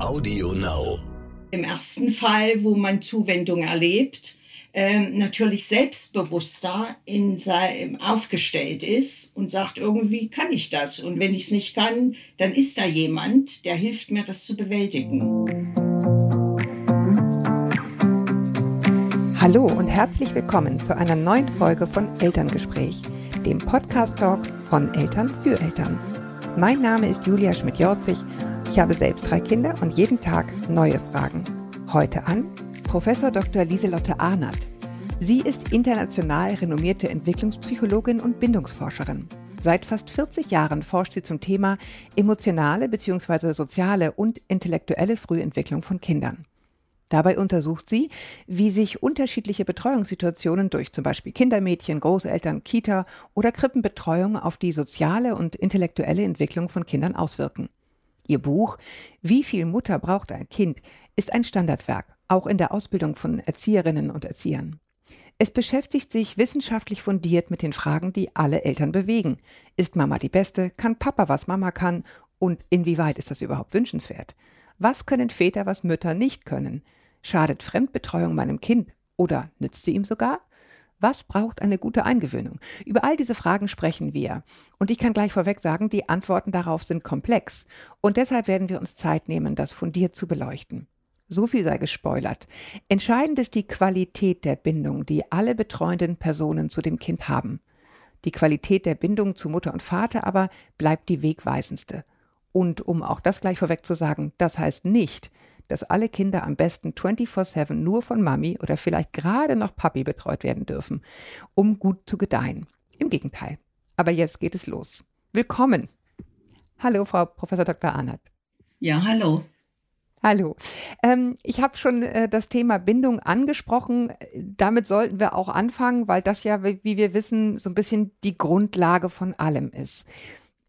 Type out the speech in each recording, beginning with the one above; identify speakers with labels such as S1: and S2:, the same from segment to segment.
S1: Audio Now.
S2: Im ersten Fall, wo man Zuwendung erlebt, ähm, natürlich selbstbewusster in sein, aufgestellt ist und sagt, irgendwie kann ich das. Und wenn ich es nicht kann, dann ist da jemand, der hilft mir, das zu bewältigen.
S3: Hallo und herzlich willkommen zu einer neuen Folge von Elterngespräch, dem Podcast-Talk von Eltern für Eltern. Mein Name ist Julia Schmidt-Jorzig. Ich habe selbst drei Kinder und jeden Tag neue Fragen. Heute an Professor Dr. Lieselotte Arnert. Sie ist international renommierte Entwicklungspsychologin und Bindungsforscherin. Seit fast 40 Jahren forscht sie zum Thema emotionale bzw. soziale und intellektuelle Frühentwicklung von Kindern. Dabei untersucht sie, wie sich unterschiedliche Betreuungssituationen durch zum Beispiel Kindermädchen, Großeltern, Kita oder Krippenbetreuung auf die soziale und intellektuelle Entwicklung von Kindern auswirken. Ihr Buch Wie viel Mutter braucht ein Kind ist ein Standardwerk, auch in der Ausbildung von Erzieherinnen und Erziehern. Es beschäftigt sich wissenschaftlich fundiert mit den Fragen, die alle Eltern bewegen. Ist Mama die Beste? Kann Papa, was Mama kann? Und inwieweit ist das überhaupt wünschenswert? Was können Väter, was Mütter nicht können? Schadet Fremdbetreuung meinem Kind oder nützt sie ihm sogar? Was braucht eine gute Eingewöhnung? Über all diese Fragen sprechen wir. Und ich kann gleich vorweg sagen, die Antworten darauf sind komplex. Und deshalb werden wir uns Zeit nehmen, das fundiert zu beleuchten. So viel sei gespoilert. Entscheidend ist die Qualität der Bindung, die alle betreuenden Personen zu dem Kind haben. Die Qualität der Bindung zu Mutter und Vater aber bleibt die wegweisendste. Und um auch das gleich vorweg zu sagen, das heißt nicht, dass alle Kinder am besten 24-7 nur von Mami oder vielleicht gerade noch Papi betreut werden dürfen, um gut zu gedeihen. Im Gegenteil. Aber jetzt geht es los. Willkommen. Hallo, Frau Professor Dr. Arnert.
S2: Ja, hallo.
S3: Hallo. Ähm, ich habe schon äh, das Thema Bindung angesprochen. Damit sollten wir auch anfangen, weil das ja, wie wir wissen, so ein bisschen die Grundlage von allem ist.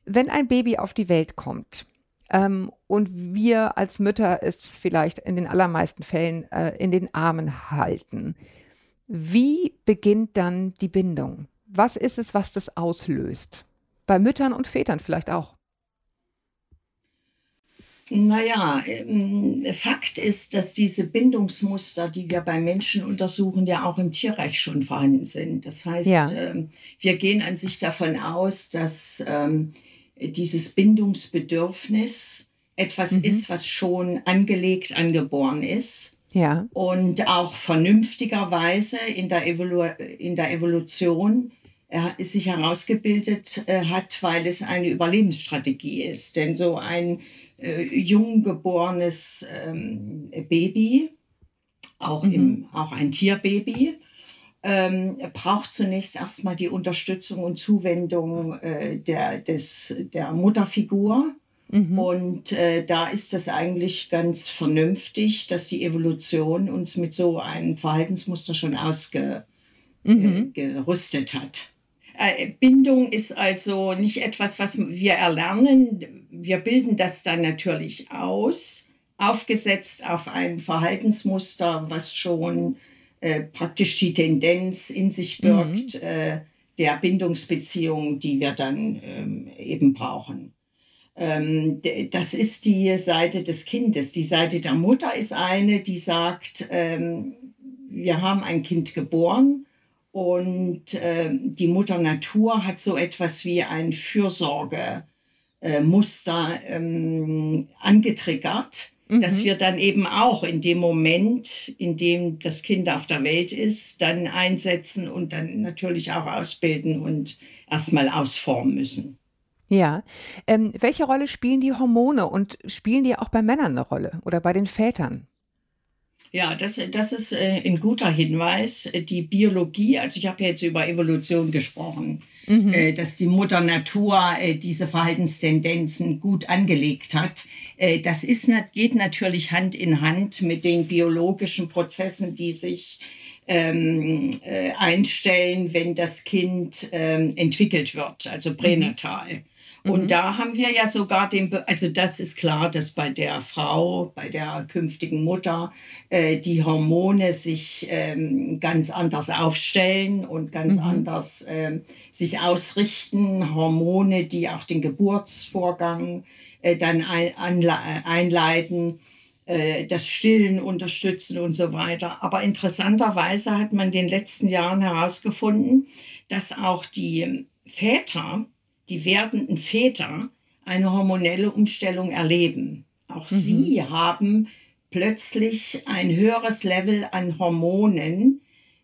S3: Wenn ein Baby auf die Welt kommt, ähm, und wir als Mütter es vielleicht in den allermeisten Fällen äh, in den Armen halten. Wie beginnt dann die Bindung? Was ist es, was das auslöst? Bei Müttern und Vätern vielleicht auch.
S2: Naja, ähm, Fakt ist, dass diese Bindungsmuster, die wir bei Menschen untersuchen, ja auch im Tierreich schon vorhanden sind. Das heißt, ja. Ähm, wir gehen an sich davon aus, dass ähm, dieses Bindungsbedürfnis etwas mhm. ist, was schon angelegt, angeboren ist. Ja. Und auch vernünftigerweise in der, Evolu in der Evolution äh, sich herausgebildet äh, hat, weil es eine Überlebensstrategie ist. Denn so ein äh, jung geborenes ähm, Baby, auch, mhm. im, auch ein Tierbaby, ähm, braucht zunächst erstmal die Unterstützung und Zuwendung äh, der, des, der Mutterfigur. Mhm. Und äh, da ist es eigentlich ganz vernünftig, dass die Evolution uns mit so einem Verhaltensmuster schon ausgerüstet mhm. äh, hat. Äh, Bindung ist also nicht etwas, was wir erlernen. Wir bilden das dann natürlich aus, aufgesetzt auf ein Verhaltensmuster, was schon äh, praktisch die Tendenz in sich birgt mhm. äh, der Bindungsbeziehung, die wir dann ähm, eben brauchen. Ähm, das ist die Seite des Kindes. Die Seite der Mutter ist eine, die sagt, ähm, wir haben ein Kind geboren und äh, die Mutter Natur hat so etwas wie ein Fürsorgemuster äh, angetriggert dass mhm. wir dann eben auch in dem Moment, in dem das Kind auf der Welt ist, dann einsetzen und dann natürlich auch ausbilden und erstmal ausformen müssen.
S3: Ja. Ähm, welche Rolle spielen die Hormone und spielen die auch bei Männern eine Rolle oder bei den Vätern?
S2: Ja, das, das ist äh, ein guter Hinweis. Die Biologie, also ich habe jetzt über Evolution gesprochen, mhm. äh, dass die Mutter Natur äh, diese Verhaltenstendenzen gut angelegt hat. Das ist, geht natürlich Hand in Hand mit den biologischen Prozessen, die sich ähm, äh, einstellen, wenn das Kind ähm, entwickelt wird, also pränatal. Mhm. Und mhm. da haben wir ja sogar den, also das ist klar, dass bei der Frau, bei der künftigen Mutter, äh, die Hormone sich ähm, ganz anders aufstellen und ganz mhm. anders äh, sich ausrichten. Hormone, die auch den Geburtsvorgang äh, dann ein, einleiten. äh, das Stillen unterstützen und so weiter. Aber interessanterweise hat man in den letzten Jahren herausgefunden, dass auch die Väter, die werdenden Väter, eine hormonelle Umstellung erleben. Auch mhm. sie haben plötzlich ein höheres Level an Hormonen,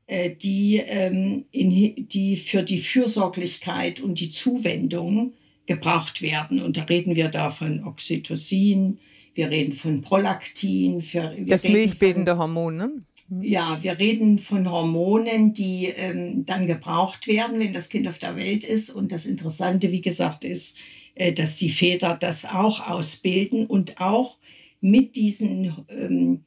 S2: äh, die, ähm, in, die für die Fürsorglichkeit und die Zuwendung gebraucht werden. Und da reden wir da von Oxytocin, wir reden von Prolaktin.
S3: Wir, wir das milchbildende Hormon, ne?
S2: Mhm. Ja, wir reden von Hormonen, die ähm, dann gebraucht werden, wenn das Kind auf der Welt ist. Und das Interessante, wie gesagt, ist, äh, dass die Väter das auch ausbilden und auch mit diesen ähm,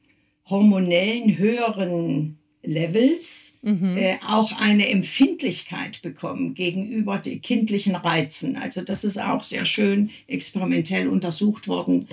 S2: hormonellen höheren Levels mhm. äh, auch eine Empfindlichkeit bekommen gegenüber den kindlichen Reizen. Also das ist auch sehr schön experimentell untersucht worden,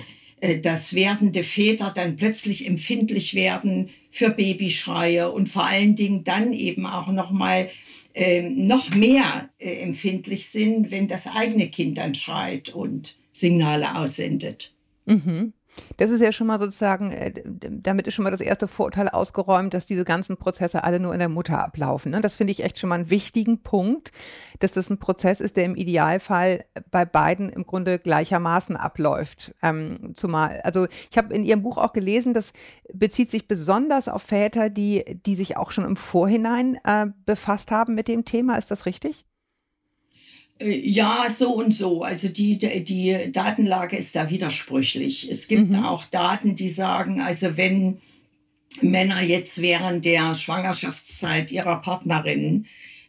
S2: dass werdende Väter dann plötzlich empfindlich werden für Babyschreie und vor allen Dingen dann eben auch noch mal äh, noch mehr äh, empfindlich sind, wenn das eigene Kind dann schreit und Signale aussendet.
S3: Mhm. Das ist ja schon mal sozusagen, äh, damit ist schon mal das erste Vorurteil ausgeräumt, dass diese ganzen Prozesse alle nur in der Mutter ablaufen. Ne? Das finde ich echt schon mal einen wichtigen Punkt, dass das ein Prozess ist, der im Idealfall bei beiden im Grunde gleichermaßen abläuft. Ähm, zumal, also ich habe in Ihrem Buch auch gelesen, das bezieht sich besonders auf Väter, die, die sich auch schon im Vorhinein äh, befasst haben mit dem Thema. Ist das richtig?
S2: Äh, ja, so und so. Also die, die Datenlage ist da widersprüchlich. Es gibt mhm. auch Daten, die sagen, also wenn Männer jetzt während der Schwangerschaftszeit ihrer Partnerin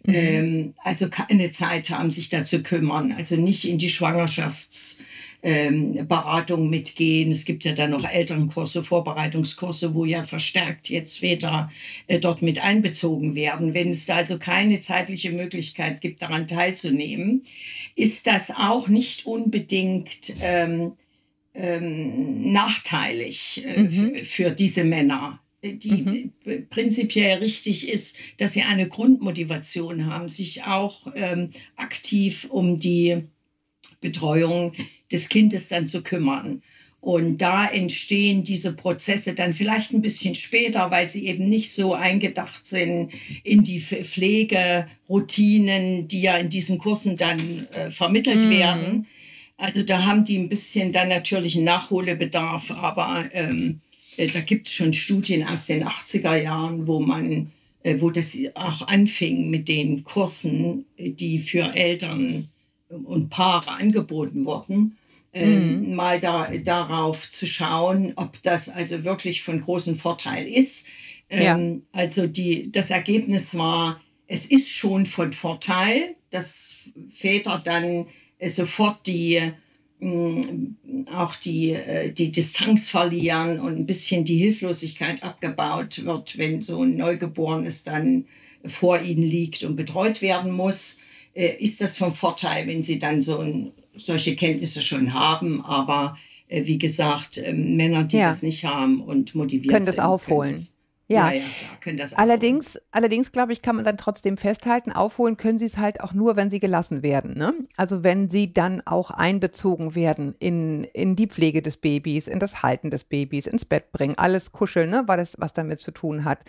S2: mhm. ähm, also keine Zeit haben, sich da zu kümmern, also nicht in die Schwangerschafts ähm, Beratung mitgehen. Es gibt ja dann noch Elternkurse, Vorbereitungskurse, wo ja verstärkt jetzt Väter äh, dort mit einbezogen werden. Wenn es da also keine zeitliche Möglichkeit gibt, daran teilzunehmen, ist das auch nicht unbedingt ähm, ähm, nachteilig äh, mhm. für diese Männer die mhm. prinzipiell richtig ist, dass sie eine Grundmotivation haben, sich auch ähm, aktiv um die Betreuung des Kindes dann zu kümmern. Und da entstehen diese Prozesse dann vielleicht ein bisschen später, weil sie eben nicht so eingedacht sind in die Pflegeroutinen, die ja in diesen Kursen dann äh, vermittelt mm. werden. Also da haben die ein bisschen dann natürlich einen Nachholbedarf, aber ähm, äh, da gibt es schon Studien aus den 80er Jahren, wo man, äh, wo das auch anfing mit den Kursen, die für Eltern und Paare angeboten wurden, ähm, mhm. mal da, darauf zu schauen, ob das also wirklich von großem Vorteil ist. Ähm, ja. Also die, das Ergebnis war, es ist schon von Vorteil, dass Väter dann äh, sofort die mm, auch die, äh, die Distanz verlieren und ein bisschen die Hilflosigkeit abgebaut wird, wenn so ein Neugeborenes dann vor ihnen liegt und betreut werden muss. Äh, ist das von Vorteil, wenn sie dann so ein, solche Kenntnisse schon haben. Aber äh, wie gesagt, äh, Männer, die ja. das nicht haben und motiviert
S3: können sind, das aufholen. Können das, ja, ja, klar, können das allerdings, aufholen. allerdings glaube ich, kann man dann trotzdem festhalten, aufholen können sie es halt auch nur, wenn sie gelassen werden. Ne? Also wenn sie dann auch einbezogen werden in, in die Pflege des Babys, in das Halten des Babys, ins Bett bringen, alles kuscheln, ne? weil das was damit zu tun hat.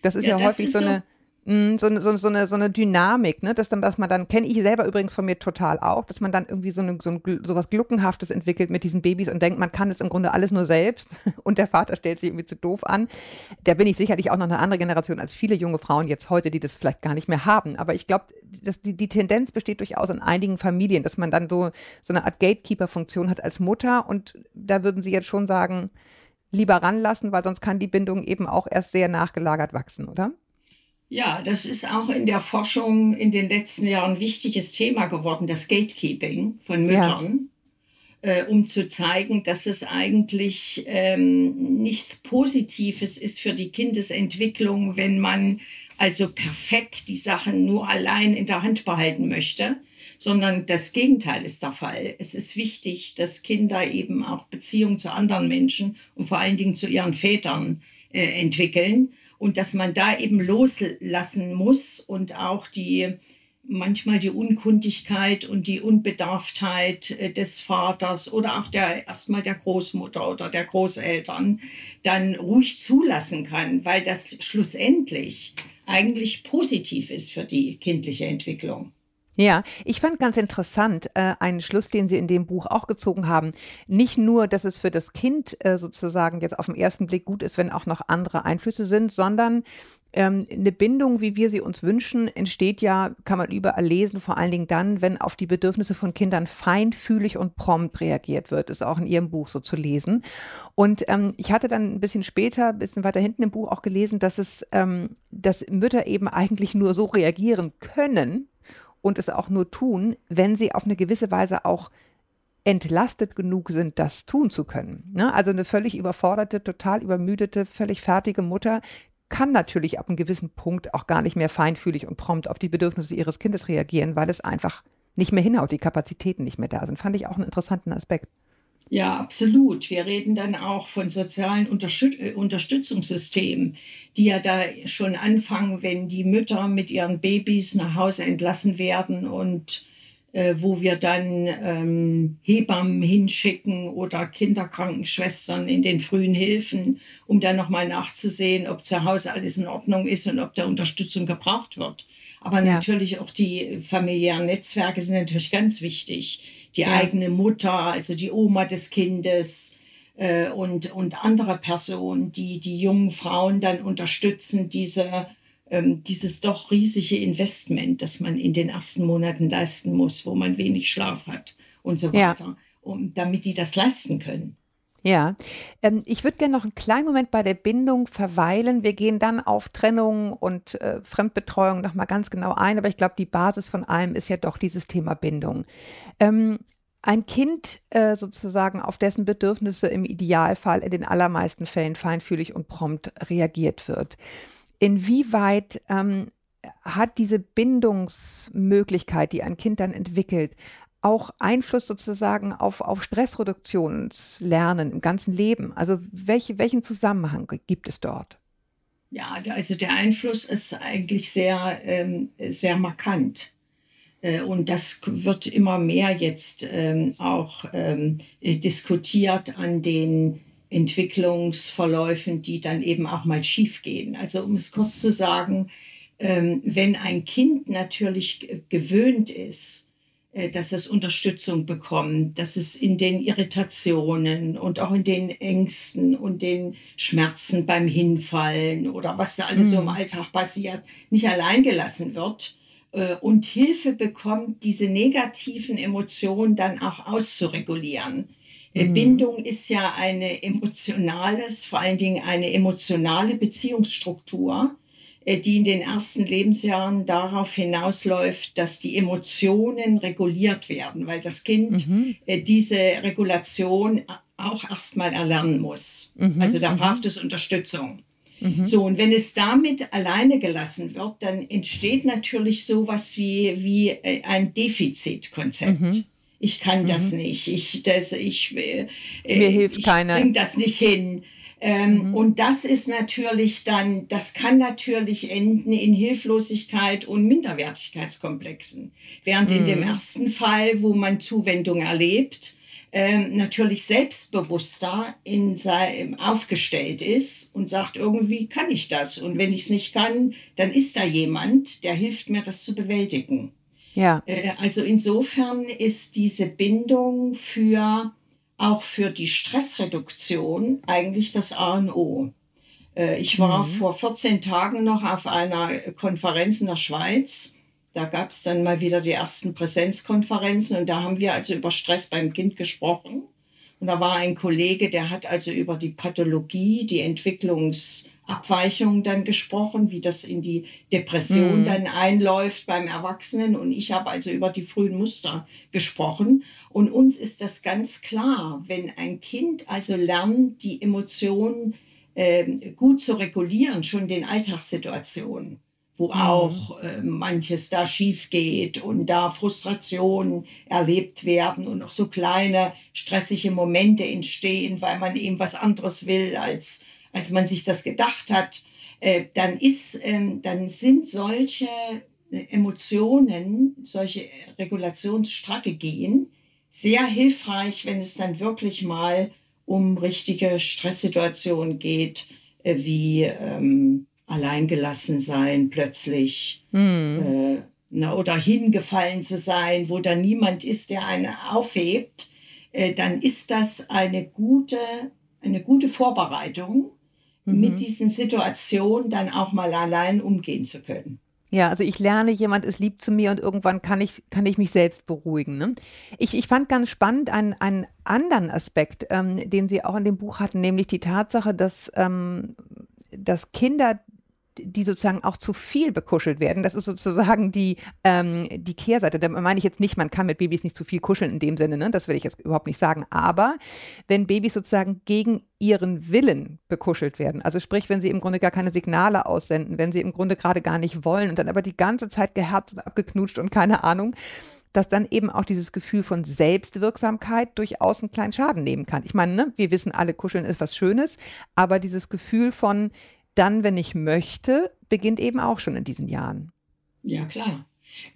S3: Das ist ja, ja das häufig ist so eine so, so, so, eine, so eine Dynamik, ne? dass, dann, dass man dann, kenne ich selber übrigens von mir total auch, dass man dann irgendwie so, eine, so, ein, so was Gluckenhaftes entwickelt mit diesen Babys und denkt, man kann es im Grunde alles nur selbst und der Vater stellt sich irgendwie zu doof an. Da bin ich sicherlich auch noch eine andere Generation als viele junge Frauen jetzt heute, die das vielleicht gar nicht mehr haben. Aber ich glaube, die, die Tendenz besteht durchaus in einigen Familien, dass man dann so, so eine Art Gatekeeper-Funktion hat als Mutter und da würden Sie jetzt schon sagen, lieber ranlassen, weil sonst kann die Bindung eben auch erst sehr nachgelagert wachsen, oder?
S2: Ja, das ist auch in der Forschung in den letzten Jahren ein wichtiges Thema geworden, das Gatekeeping von Müttern, ja. äh, um zu zeigen, dass es eigentlich ähm, nichts Positives ist für die Kindesentwicklung, wenn man also perfekt die Sachen nur allein in der Hand behalten möchte, sondern das Gegenteil ist der Fall. Es ist wichtig, dass Kinder eben auch Beziehungen zu anderen Menschen und vor allen Dingen zu ihren Vätern äh, entwickeln und dass man da eben loslassen muss und auch die manchmal die Unkundigkeit und die Unbedarftheit äh, des Vaters oder auch der erstmal der Großmutter oder der Großeltern dann ruhig zulassen kann, weil das schlussendlich eigentlich positiv ist für die kindliche Entwicklung.
S3: Ja, ich fand ganz interessant äh, einen Schluss, den Sie in dem Buch auch gezogen haben. Nicht nur, dass es für das Kind äh, sozusagen jetzt auf den ersten Blick gut ist, wenn auch noch andere Einflüsse sind, sondern ähm, eine Bindung, wie wir sie uns wünschen, entsteht ja, kann man überall lesen, vor allen Dingen dann, wenn auf die Bedürfnisse von Kindern feinfühlig und prompt reagiert wird. Ist auch in Ihrem Buch so zu lesen. Und ähm, ich hatte dann ein bisschen später, ein bisschen weiter hinten im Buch auch gelesen, dass es, ähm, dass Mütter eben eigentlich nur so reagieren können, und es auch nur tun, wenn sie auf eine gewisse Weise auch entlastet genug sind, das tun zu können. Ne? Also eine völlig überforderte, total übermüdete, völlig fertige Mutter kann natürlich ab einem gewissen Punkt auch gar nicht mehr feinfühlig und prompt auf die Bedürfnisse ihres Kindes reagieren, weil es einfach nicht mehr hinhaut, die Kapazitäten nicht mehr da sind. Fand ich auch einen interessanten Aspekt.
S2: Ja, absolut. Wir reden dann auch von sozialen äh, Unterstützungssystemen, die ja da schon anfangen, wenn die Mütter mit ihren Babys nach Hause entlassen werden und äh, wo wir dann ähm, Hebammen hinschicken oder Kinderkrankenschwestern in den frühen Hilfen, um dann nochmal nachzusehen, ob zu Hause alles in Ordnung ist und ob da Unterstützung gebraucht wird. Aber ja. natürlich auch die familiären Netzwerke sind natürlich ganz wichtig die ja. eigene Mutter, also die Oma des Kindes äh, und, und andere Personen, die die jungen Frauen dann unterstützen, diese, ähm, dieses doch riesige Investment, das man in den ersten Monaten leisten muss, wo man wenig Schlaf hat und so weiter, ja. um, damit die das leisten können.
S3: Ja, ähm, ich würde gerne noch einen kleinen Moment bei der Bindung verweilen. Wir gehen dann auf Trennung und äh, Fremdbetreuung nochmal ganz genau ein, aber ich glaube, die Basis von allem ist ja doch dieses Thema Bindung. Ähm, ein Kind äh, sozusagen, auf dessen Bedürfnisse im Idealfall in den allermeisten Fällen feinfühlig und prompt reagiert wird. Inwieweit ähm, hat diese Bindungsmöglichkeit, die ein Kind dann entwickelt, auch Einfluss sozusagen auf, auf Stressreduktionslernen im ganzen Leben? Also welche, welchen Zusammenhang gibt es dort?
S2: Ja, also der Einfluss ist eigentlich sehr, ähm, sehr markant. Äh, und das wird immer mehr jetzt ähm, auch ähm, diskutiert an den Entwicklungsverläufen, die dann eben auch mal schiefgehen. Also um es kurz zu sagen, ähm, wenn ein Kind natürlich gewöhnt ist, dass es Unterstützung bekommt, dass es in den Irritationen und auch in den Ängsten und den Schmerzen beim Hinfallen oder was da alles mhm. so im mhm. Alltag passiert, nicht allein gelassen wird äh, und Hilfe bekommt, diese negativen Emotionen dann auch auszuregulieren. Äh, mhm. Bindung ist ja eine emotionales, vor allen Dingen eine emotionale Beziehungsstruktur äh, die in den ersten Lebensjahren darauf hinausläuft, dass die Emotionen reguliert werden, weil das Kind mhm. Äh, diese Regulation auch erstmal erlernen muss. Mhm. Also da mhm. braucht es Unterstützung. Mhm. So, und wenn es damit alleine gelassen wird, dann entsteht natürlich sowas wie, wie äh, ein Defizitkonzept. Mhm. Ich kann das mhm. nicht. Ich, das, ich,
S3: äh, Mir hilft
S2: ich
S3: keiner.
S2: bring das nicht hin. Ähm, mhm. Und das ist natürlich dann, das kann natürlich enden in Hilflosigkeit und Minderwertigkeitskomplexen. Während mhm. in dem mhm. ersten Fall, wo man Zuwendung erlebt, ähm, natürlich selbstbewusster in sein, aufgestellt ist und sagt, irgendwie kann ich das. Und wenn ich es nicht kann, dann ist da jemand, der hilft mir, das zu bewältigen. Ja. Äh, also insofern ist diese Bindung für auch für die Stressreduktion eigentlich das A und O. Äh, ich war mhm. vor 14 Tagen noch auf einer Konferenz in der Schweiz. Da gab es dann mal wieder die ersten Präsenzkonferenzen und da haben wir also über Stress beim Kind gesprochen. Und da war ein Kollege, der hat also über die Pathologie, die Entwicklungsabweichung dann gesprochen, wie das in die Depression mhm. dann einläuft beim Erwachsenen. Und ich habe also über die frühen Muster gesprochen. Und uns ist das ganz klar, wenn ein Kind also lernt, die Emotionen äh, gut zu regulieren, schon den Alltagssituationen wo mhm. auch äh, manches da schief geht und da Frustrationen erlebt werden und auch so kleine stressige Momente entstehen, weil man eben was anderes will, als, als man sich das gedacht hat, äh, dann ist, ähm, dann sind solche Emotionen, solche Regulationsstrategien sehr hilfreich, wenn es dann wirklich mal um richtige Stresssituationen geht, äh, wie ähm, alleingelassen sein plötzlich hm. äh, na, oder hingefallen zu sein, wo da niemand ist, der einen aufhebt, äh, dann ist das eine gute, eine gute Vorbereitung, mhm. mit diesen Situationen dann auch mal allein umgehen zu können.
S3: Ja, also ich lerne, jemand ist lieb zu mir und irgendwann kann ich, kann ich mich selbst beruhigen. Ne? Ich, ich fand ganz spannend einen, einen anderen Aspekt, ähm, den Sie auch in dem Buch hatten, nämlich die Tatsache, dass, ähm, dass Kinder die sozusagen auch zu viel bekuschelt werden. Das ist sozusagen die, ähm, die Kehrseite. Da meine ich jetzt nicht, man kann mit Babys nicht zu viel kuscheln in dem Sinne, ne? das will ich jetzt überhaupt nicht sagen. Aber wenn Babys sozusagen gegen ihren Willen bekuschelt werden, also sprich, wenn sie im Grunde gar keine Signale aussenden, wenn sie im Grunde gerade gar nicht wollen und dann aber die ganze Zeit geherzt und abgeknutscht und keine Ahnung, dass dann eben auch dieses Gefühl von Selbstwirksamkeit durchaus einen kleinen Schaden nehmen kann. Ich meine, ne, wir wissen alle, kuscheln ist was Schönes, aber dieses Gefühl von, dann, wenn ich möchte, beginnt eben auch schon in diesen Jahren.
S2: Ja, klar.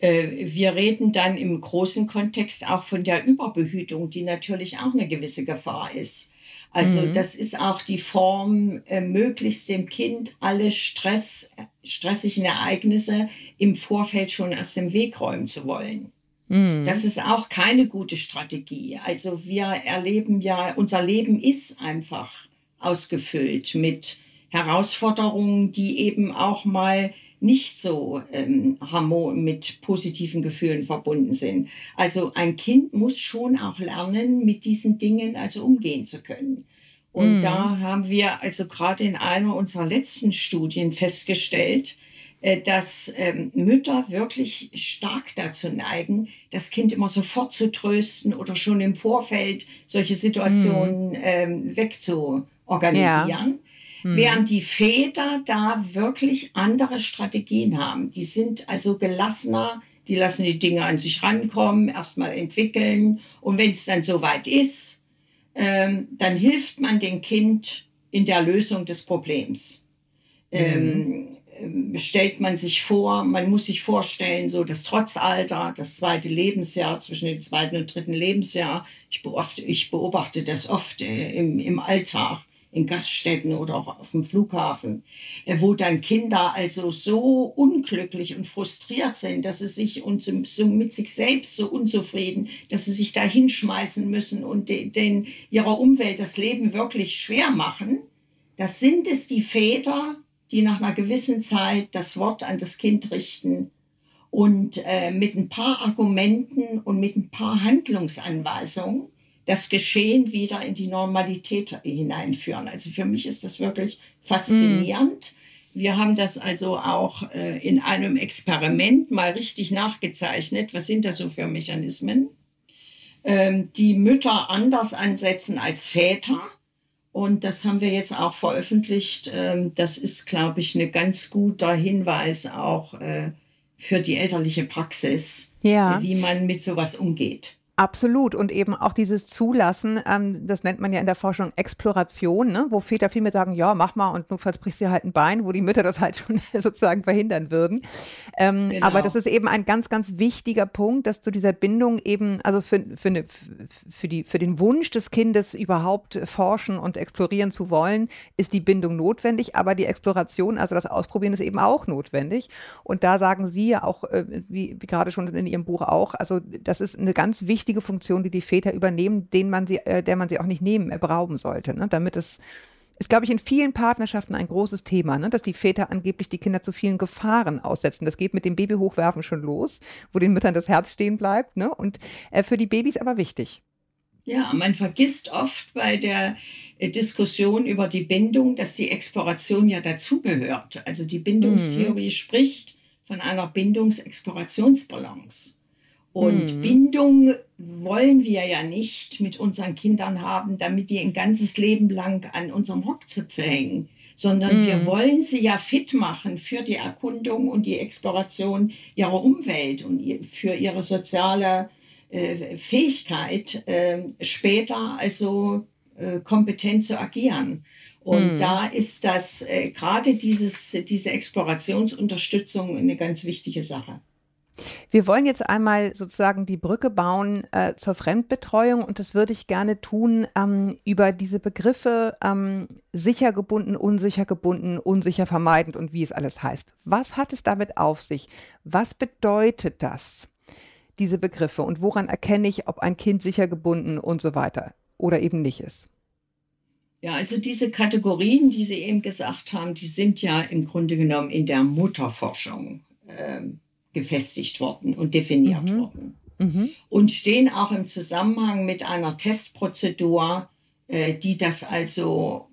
S2: Äh, wir reden dann im großen Kontext auch von der Überbehütung, die natürlich auch eine gewisse Gefahr ist. Also mhm. das ist auch die Form, äh, möglichst dem Kind alle Stress, stressigen Ereignisse im Vorfeld schon aus dem Weg räumen zu wollen. Mhm. Das ist auch keine gute Strategie. Also wir erleben ja, unser Leben ist einfach ausgefüllt mit Herausforderungen, die eben auch mal nicht so ähm, harmon mit positiven Gefühlen verbunden sind. Also ein Kind muss schon auch lernen, mit diesen Dingen also umgehen zu können. Und mm. da haben wir also gerade in einer unserer letzten Studien festgestellt, äh, dass ähm, Mütter wirklich stark dazu neigen, das Kind immer sofort zu trösten oder schon im Vorfeld solche Situationen mm. ähm, wegzuorganisieren. Ja. Mhm. Während die Väter da wirklich andere Strategien haben. Die sind also gelassener, die lassen die Dinge an sich rankommen, erstmal entwickeln. Und wenn es dann soweit ist, ähm, dann hilft man dem Kind in der Lösung des Problems. Mhm. Ähm, stellt man sich vor, man muss sich vorstellen, so das Trotzalter, das zweite Lebensjahr, zwischen dem zweiten und dritten Lebensjahr. Ich beobachte, ich beobachte das oft äh, im, im Alltag in Gaststätten oder auch auf dem Flughafen, äh, wo dann Kinder also so unglücklich und frustriert sind, dass sie sich und so mit sich selbst so unzufrieden, dass sie sich da hinschmeißen müssen und den, ihrer Umwelt das Leben wirklich schwer machen. Das sind es die Väter, die nach einer gewissen Zeit das Wort an das Kind richten und äh, mit ein paar Argumenten und mit ein paar Handlungsanweisungen das Geschehen wieder in die Normalität hineinführen. Also für mich ist das wirklich faszinierend. Mm. Wir haben das also auch äh, in einem Experiment mal richtig nachgezeichnet. Was sind das so für Mechanismen? Ähm, die Mütter anders ansetzen als Väter. Und das haben wir jetzt auch veröffentlicht. Ähm, das ist, glaube ich, ein ganz guter Hinweis auch äh, für die elterliche Praxis, ja. wie man mit sowas umgeht.
S3: Absolut. Und eben auch dieses Zulassen, ähm, das nennt man ja in der Forschung Exploration, ne? wo Väter vielmehr sagen, ja, mach mal und notfalls brichst du halt ein Bein, wo die Mütter das halt schon sozusagen verhindern würden. Ähm, genau. Aber das ist eben ein ganz, ganz wichtiger Punkt, dass zu dieser Bindung eben, also für, für, eine, für, die, für den Wunsch des Kindes überhaupt forschen und explorieren zu wollen, ist die Bindung notwendig, aber die Exploration, also das Ausprobieren ist eben auch notwendig. Und da sagen Sie ja auch, äh, wie, wie gerade schon in Ihrem Buch auch, also das ist eine ganz wichtige wichtige Funktion, die die Väter übernehmen, den man sie, äh, der man sie auch nicht nehmen, berauben sollte. Ne? Damit es ist, glaube ich, in vielen Partnerschaften ein großes Thema, ne? dass die Väter angeblich die Kinder zu vielen Gefahren aussetzen. Das geht mit dem Babyhochwerfen schon los, wo den Müttern das Herz stehen bleibt. Ne? Und äh, für die Babys aber wichtig.
S2: Ja, man vergisst oft bei der äh, Diskussion über die Bindung, dass die Exploration ja dazugehört. Also die Bindungstheorie mhm. spricht von einer Bindungsexplorationsbalance. Und mhm. Bindung wollen wir ja nicht mit unseren Kindern haben, damit die ein ganzes Leben lang an unserem Rockzipfel hängen, sondern mhm. wir wollen sie ja fit machen für die Erkundung und die Exploration ihrer Umwelt und für ihre soziale äh, Fähigkeit, äh, später also äh, kompetent zu agieren. Und mhm. da ist das äh, gerade dieses, diese Explorationsunterstützung eine ganz wichtige Sache.
S3: Wir wollen jetzt einmal sozusagen die Brücke bauen äh, zur Fremdbetreuung und das würde ich gerne tun ähm, über diese Begriffe ähm, sicher gebunden, unsicher gebunden, unsicher vermeidend und wie es alles heißt. Was hat es damit auf sich? Was bedeutet das, diese Begriffe und woran erkenne ich, ob ein Kind sicher gebunden und so weiter oder eben nicht ist?
S2: Ja, also diese Kategorien, die Sie eben gesagt haben, die sind ja im Grunde genommen in der Mutterforschung ähm, gefestigt worden und definiert mhm. worden. Mhm. Und stehen auch im Zusammenhang mit einer Testprozedur, äh, die das also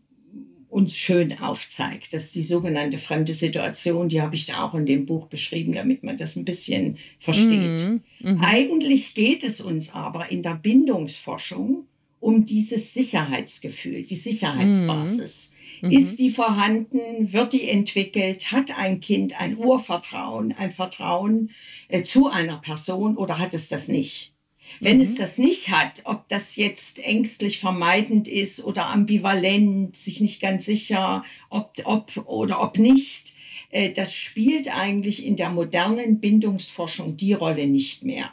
S2: uns schön aufzeigt. Das ist die sogenannte fremde Situation, die habe ich da auch in dem Buch beschrieben, damit man das ein bisschen versteht. Mhm. Mhm. Eigentlich geht es uns aber in der Bindungsforschung um dieses Sicherheitsgefühl, die Sicherheitsbasis. Mhm. Ist die vorhanden? Wird die entwickelt? Hat ein Kind ein Urvertrauen, ein Vertrauen äh, zu einer Person oder hat es das nicht? Wenn mhm. es das nicht hat, ob das jetzt ängstlich vermeidend ist oder ambivalent, sich nicht ganz sicher, ob, ob oder ob nicht, äh, das spielt eigentlich in der modernen Bindungsforschung die Rolle nicht mehr.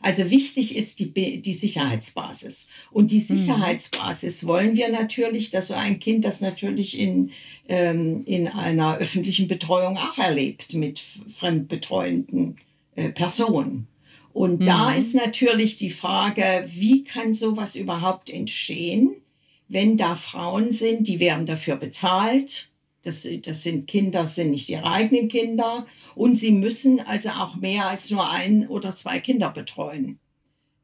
S2: Also wichtig ist die, die Sicherheitsbasis. Und die mhm. Sicherheitsbasis wollen wir natürlich, dass so ein Kind das natürlich in, ähm, in einer öffentlichen Betreuung auch erlebt mit fremdbetreuenden äh, Personen. Und mhm. da ist natürlich die Frage, wie kann sowas überhaupt entstehen, wenn da Frauen sind, die werden dafür bezahlt. Das, das sind Kinder, sind nicht ihre eigenen Kinder und sie müssen also auch mehr als nur ein oder zwei Kinder betreuen.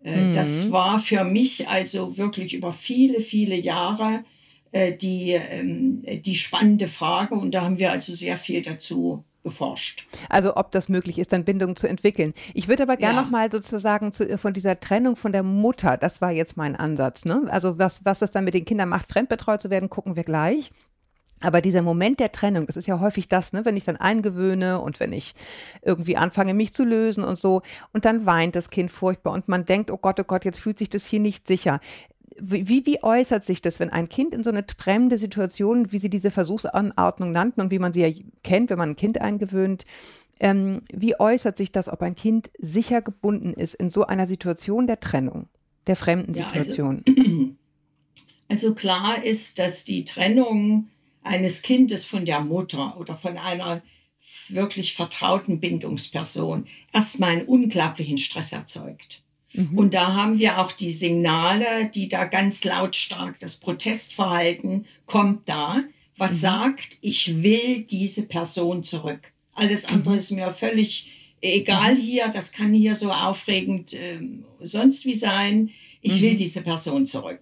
S2: Äh, mhm. Das war für mich also wirklich über viele, viele Jahre äh, die, ähm, die spannende Frage und da haben wir also sehr viel dazu geforscht.
S3: Also ob das möglich ist, dann Bindung zu entwickeln. Ich würde aber gerne ja. noch mal sozusagen zu, von dieser Trennung von der Mutter, das war jetzt mein Ansatz. Ne? Also was, was das dann mit den Kindern macht, fremdbetreut zu werden, gucken wir gleich. Aber dieser Moment der Trennung, das ist ja häufig das, ne, wenn ich dann eingewöhne und wenn ich irgendwie anfange, mich zu lösen und so, und dann weint das Kind furchtbar und man denkt, oh Gott, oh Gott, jetzt fühlt sich das hier nicht sicher. Wie, wie äußert sich das, wenn ein Kind in so eine fremde Situation, wie Sie diese Versuchsanordnung nannten und wie man sie ja kennt, wenn man ein Kind eingewöhnt, ähm, wie äußert sich das, ob ein Kind sicher gebunden ist in so einer Situation der Trennung, der fremden Situation?
S2: Ja, also, also klar ist, dass die Trennung eines Kindes von der Mutter oder von einer wirklich vertrauten Bindungsperson erstmal einen unglaublichen Stress erzeugt. Mhm. Und da haben wir auch die Signale, die da ganz lautstark, das Protestverhalten kommt da, was mhm. sagt, ich will diese Person zurück. Alles andere mhm. ist mir völlig egal mhm. hier, das kann hier so aufregend äh, sonst wie sein. Ich will mhm. diese Person zurück.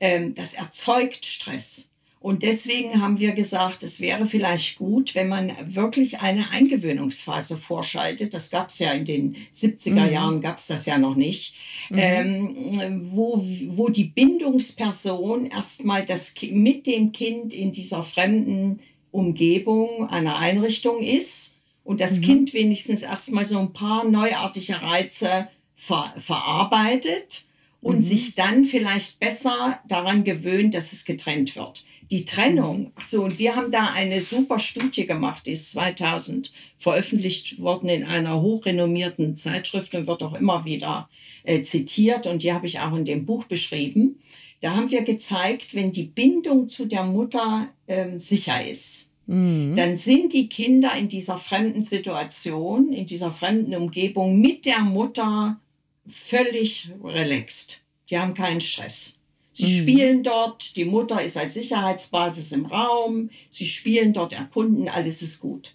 S2: Ähm, das erzeugt Stress. Und deswegen haben wir gesagt, es wäre vielleicht gut, wenn man wirklich eine Eingewöhnungsphase vorschaltet. Das gab es ja in den 70er mhm. Jahren, gab es das ja noch nicht, mhm. ähm, wo, wo die Bindungsperson erstmal das, mit dem Kind in dieser fremden Umgebung einer Einrichtung ist und das mhm. Kind wenigstens erstmal so ein paar neuartige Reize ver, verarbeitet und mhm. sich dann vielleicht besser daran gewöhnt, dass es getrennt wird die Trennung, ach so, und wir haben da eine super Studie gemacht, die ist 2000 veröffentlicht worden in einer hochrenommierten Zeitschrift und wird auch immer wieder äh, zitiert und die habe ich auch in dem Buch beschrieben. Da haben wir gezeigt, wenn die Bindung zu der Mutter ähm, sicher ist, mhm. dann sind die Kinder in dieser fremden Situation, in dieser fremden Umgebung mit der Mutter völlig relaxed. Die haben keinen Stress. Sie mhm. spielen dort, die Mutter ist als Sicherheitsbasis im Raum, sie spielen dort, erkunden, alles ist gut.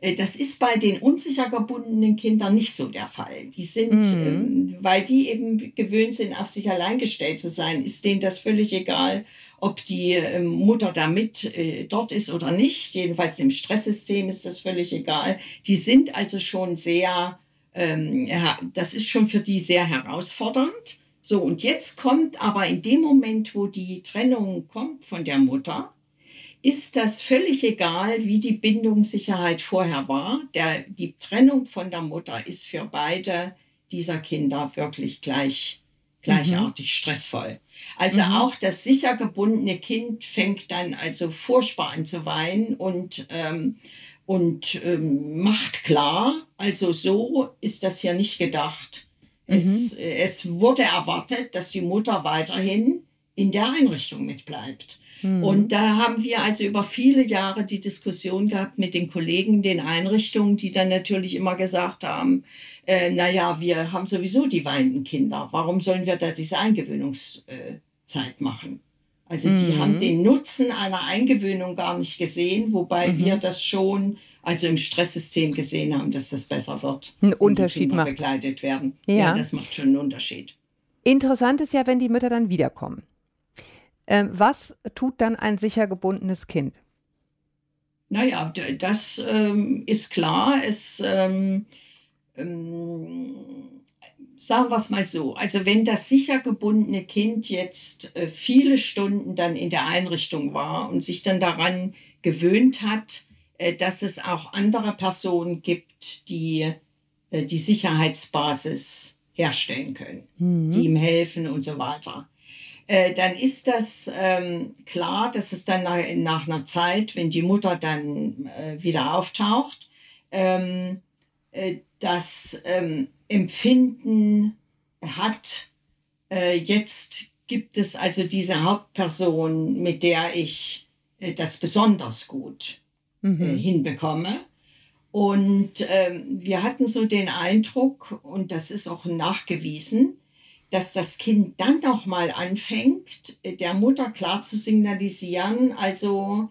S2: Äh, das ist bei den unsicher gebundenen Kindern nicht so der Fall. Die sind, mhm. ähm, weil die eben gewöhnt sind, auf sich allein gestellt zu sein, ist denen das völlig egal, ob die ähm, Mutter da mit äh, dort ist oder nicht. Jedenfalls im Stresssystem ist das völlig egal. Die sind also schon sehr, ähm, das ist schon für die sehr herausfordernd. So, und jetzt kommt aber in dem Moment, wo die Trennung kommt von der Mutter, ist das völlig egal, wie die Bindungssicherheit vorher war. Der, die Trennung von der Mutter ist für beide dieser Kinder wirklich gleich gleichartig mhm. stressvoll. Also mhm. auch das sicher gebundene Kind fängt dann also furchtbar an zu weinen und, ähm, und ähm, macht klar, also so ist das ja nicht gedacht. Mhm. Es, es wurde erwartet, dass die Mutter weiterhin in der Einrichtung mitbleibt. Mhm. Und da haben wir also über viele Jahre die Diskussion gehabt mit den Kollegen, den Einrichtungen, die dann natürlich immer gesagt haben, äh, naja, wir haben sowieso die weinenden Kinder. Warum sollen wir da diese Eingewöhnungszeit machen? Also die mhm. haben den Nutzen einer Eingewöhnung gar nicht gesehen, wobei mhm. wir das schon also im Stresssystem gesehen haben, dass das besser wird.
S3: Ein Unterschied macht.
S2: begleitet werden. Ja. ja, das macht schon einen Unterschied.
S3: Interessant ist ja, wenn die Mütter dann wiederkommen. Ähm, was tut dann ein sicher gebundenes Kind?
S2: Naja, das ähm, ist klar. Es, ähm, ähm, sagen wir es mal so, also wenn das sicher gebundene Kind jetzt äh, viele Stunden dann in der Einrichtung war und sich dann daran gewöhnt hat, äh, dass es auch andere Personen gibt, die äh, die Sicherheitsbasis herstellen können, mhm. die ihm helfen und so weiter dann ist das ähm, klar, dass es dann nach, nach, einer Zeit, wenn die Mutter dann wieder auftaucht, ähm, äh, das ähm, Empfinden hat, äh, jetzt gibt es also diese Hauptperson, mit der ich äh, das besonders gut äh, mhm. hinbekomme. Und ähm, wir hatten so den Eindruck, und das ist auch nachgewiesen, dass das Kind dann nochmal anfängt, der Mutter klar zu signalisieren, also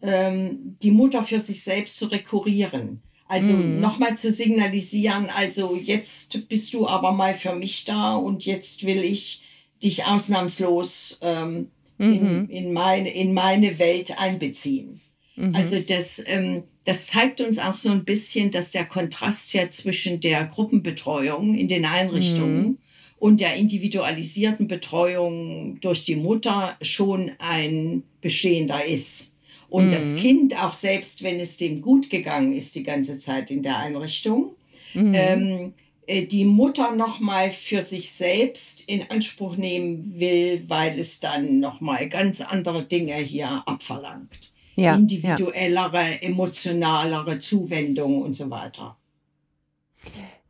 S2: ähm, die Mutter für sich selbst zu rekurrieren. Also mhm. nochmal zu signalisieren, also jetzt bist du aber mal für mich da und jetzt will ich dich ausnahmslos ähm, mhm. in, in, meine, in meine Welt einbeziehen. Mhm. Also das, ähm, das zeigt uns auch so ein bisschen, dass der Kontrast ja zwischen der Gruppenbetreuung in den Einrichtungen mhm und der individualisierten Betreuung durch die Mutter schon ein bestehender ist. Und mhm. das Kind auch selbst, wenn es dem gut gegangen ist die ganze Zeit in der Einrichtung, mhm. ähm, äh, die Mutter nochmal für sich selbst in Anspruch nehmen will, weil es dann nochmal ganz andere Dinge hier abverlangt. Ja, Individuellere, ja. emotionalere Zuwendung und so weiter.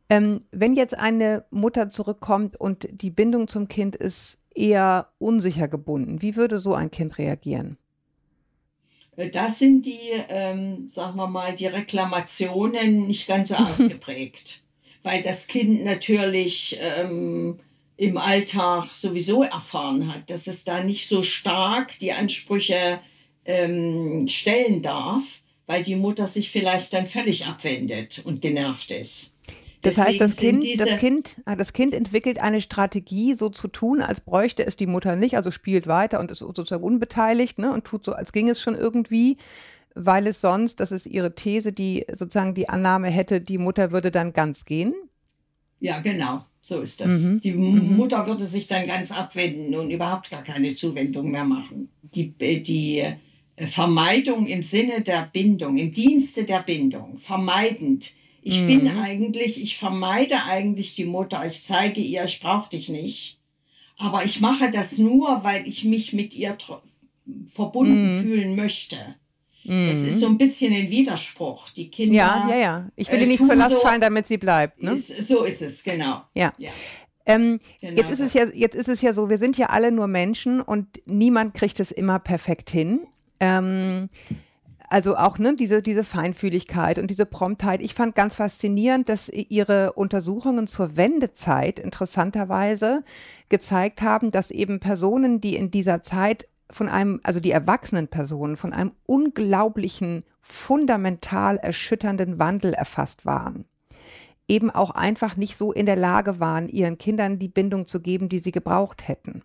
S3: Ähm, wenn jetzt eine Mutter zurückkommt und die Bindung zum Kind ist eher unsicher gebunden, wie würde so ein Kind reagieren?
S2: Äh, das sind die, ähm, sagen wir mal, die Reklamationen nicht ganz so ausgeprägt, weil das Kind natürlich ähm, im Alltag sowieso erfahren hat, dass es da nicht so stark die Ansprüche ähm, stellen darf, weil die Mutter sich vielleicht dann völlig abwendet und genervt ist.
S3: Das heißt, das Kind, das Kind, ah, das Kind entwickelt eine Strategie, so zu tun, als bräuchte es die Mutter nicht, also spielt weiter und ist sozusagen unbeteiligt, ne, und tut so, als ging es schon irgendwie, weil es sonst, das ist ihre These, die sozusagen die Annahme hätte, die Mutter würde dann ganz gehen.
S2: Ja, genau. So ist das. Mhm. Die mhm. Mutter würde sich dann ganz abwenden und überhaupt gar keine Zuwendung mehr machen. Die, äh, die äh, Vermeidung im Sinne der Bindung, im Dienste der Bindung, vermeidend ich mhm. bin eigentlich, ich vermeide eigentlich die Mutter. Ich zeige ihr, ich brauche dich nicht. Aber ich mache das nur, weil ich mich mit ihr verbunden mhm. fühlen möchte. Das ist mhm. so ein bisschen ein Widerspruch. Die Kinder.
S3: Ja, ja, ja. Ich will äh, ihr nicht zur Last so, fallen, damit sie bleibt. Ne?
S2: Ist, so ist es, genau.
S3: Ja. ja. Ähm, genau jetzt, ist es ja, jetzt ist es ja so, wir sind ja alle nur Menschen und niemand kriegt es immer perfekt hin. Ähm, also auch ne, diese, diese Feinfühligkeit und diese Promptheit. Ich fand ganz faszinierend, dass ihre Untersuchungen zur Wendezeit interessanterweise gezeigt haben, dass eben Personen, die in dieser Zeit von einem, also die erwachsenen Personen, von einem unglaublichen, fundamental erschütternden Wandel erfasst waren eben auch einfach nicht so in der Lage waren, ihren Kindern die Bindung zu geben, die sie gebraucht hätten.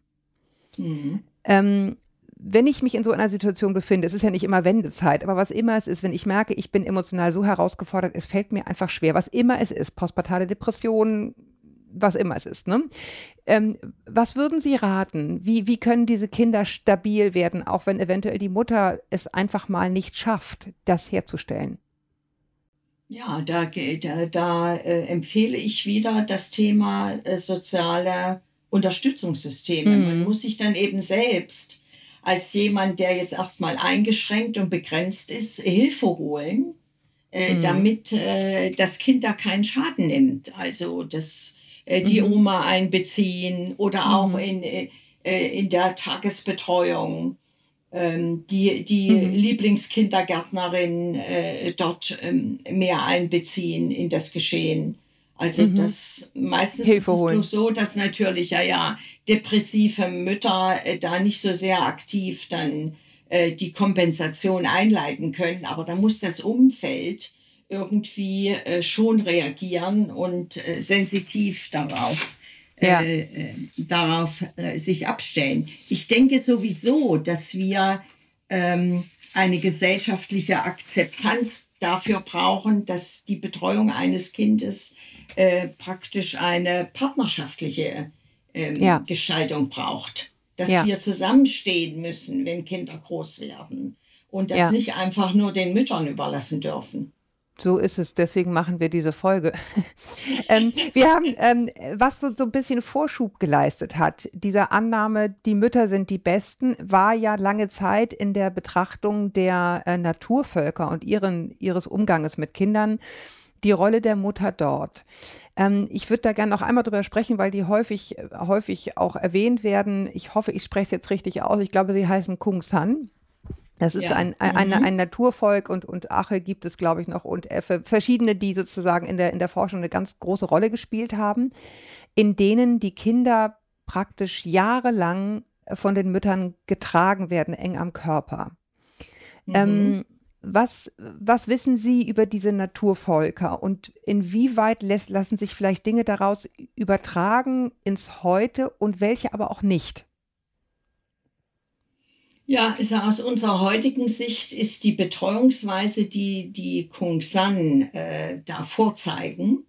S3: Mhm. Ähm, wenn ich mich in so einer Situation befinde, es ist ja nicht immer Wendezeit, aber was immer es ist, wenn ich merke, ich bin emotional so herausgefordert, es fällt mir einfach schwer, was immer es ist, postpartale Depression, was immer es ist. Ne? Ähm, was würden Sie raten? Wie, wie können diese Kinder stabil werden, auch wenn eventuell die Mutter es einfach mal nicht schafft, das herzustellen?
S2: Ja, da, da, da äh, empfehle ich wieder das Thema äh, soziale Unterstützungssysteme. Mhm. Man muss sich dann eben selbst als jemand, der jetzt erstmal eingeschränkt und begrenzt ist, Hilfe holen, äh, mhm. damit äh, das Kind da keinen Schaden nimmt. Also das, äh, die mhm. Oma einbeziehen oder auch mhm. in, äh, in der Tagesbetreuung ähm, die, die mhm. Lieblingskindergärtnerin äh, dort ähm, mehr einbeziehen in das Geschehen. Also mhm. das meistens Hilfe ist es holen. so, dass natürlich ja ja depressive Mütter äh, da nicht so sehr aktiv dann äh, die Kompensation einleiten können, aber da muss das Umfeld irgendwie äh, schon reagieren und äh, sensitiv darauf ja. Äh, äh, darauf äh, sich abstellen. Ich denke sowieso, dass wir ähm, eine gesellschaftliche Akzeptanz dafür brauchen, dass die Betreuung eines Kindes äh, praktisch eine partnerschaftliche ähm, ja. Gestaltung braucht. Dass ja. wir zusammenstehen müssen, wenn Kinder groß werden und das nicht einfach nur den Müttern überlassen dürfen.
S3: So ist es, deswegen machen wir diese Folge. ähm, wir haben, ähm, was so, so ein bisschen Vorschub geleistet hat, diese Annahme, die Mütter sind die Besten, war ja lange Zeit in der Betrachtung der äh, Naturvölker und ihren, ihres Umganges mit Kindern die Rolle der Mutter dort. Ähm, ich würde da gerne noch einmal drüber sprechen, weil die häufig, häufig auch erwähnt werden. Ich hoffe, ich spreche es jetzt richtig aus. Ich glaube, sie heißen Kung San. Das ist ja. ein, ein, mhm. ein, Naturvolk und, und Ache gibt es, glaube ich, noch und Effe, verschiedene, die sozusagen in der, in der Forschung eine ganz große Rolle gespielt haben, in denen die Kinder praktisch jahrelang von den Müttern getragen werden, eng am Körper. Mhm. Ähm, was, was wissen Sie über diese Naturvölker und inwieweit lässt, lassen sich vielleicht Dinge daraus übertragen ins Heute und welche aber auch nicht?
S2: Ja, also aus unserer heutigen Sicht ist die Betreuungsweise, die die Kung San äh, da vorzeigen,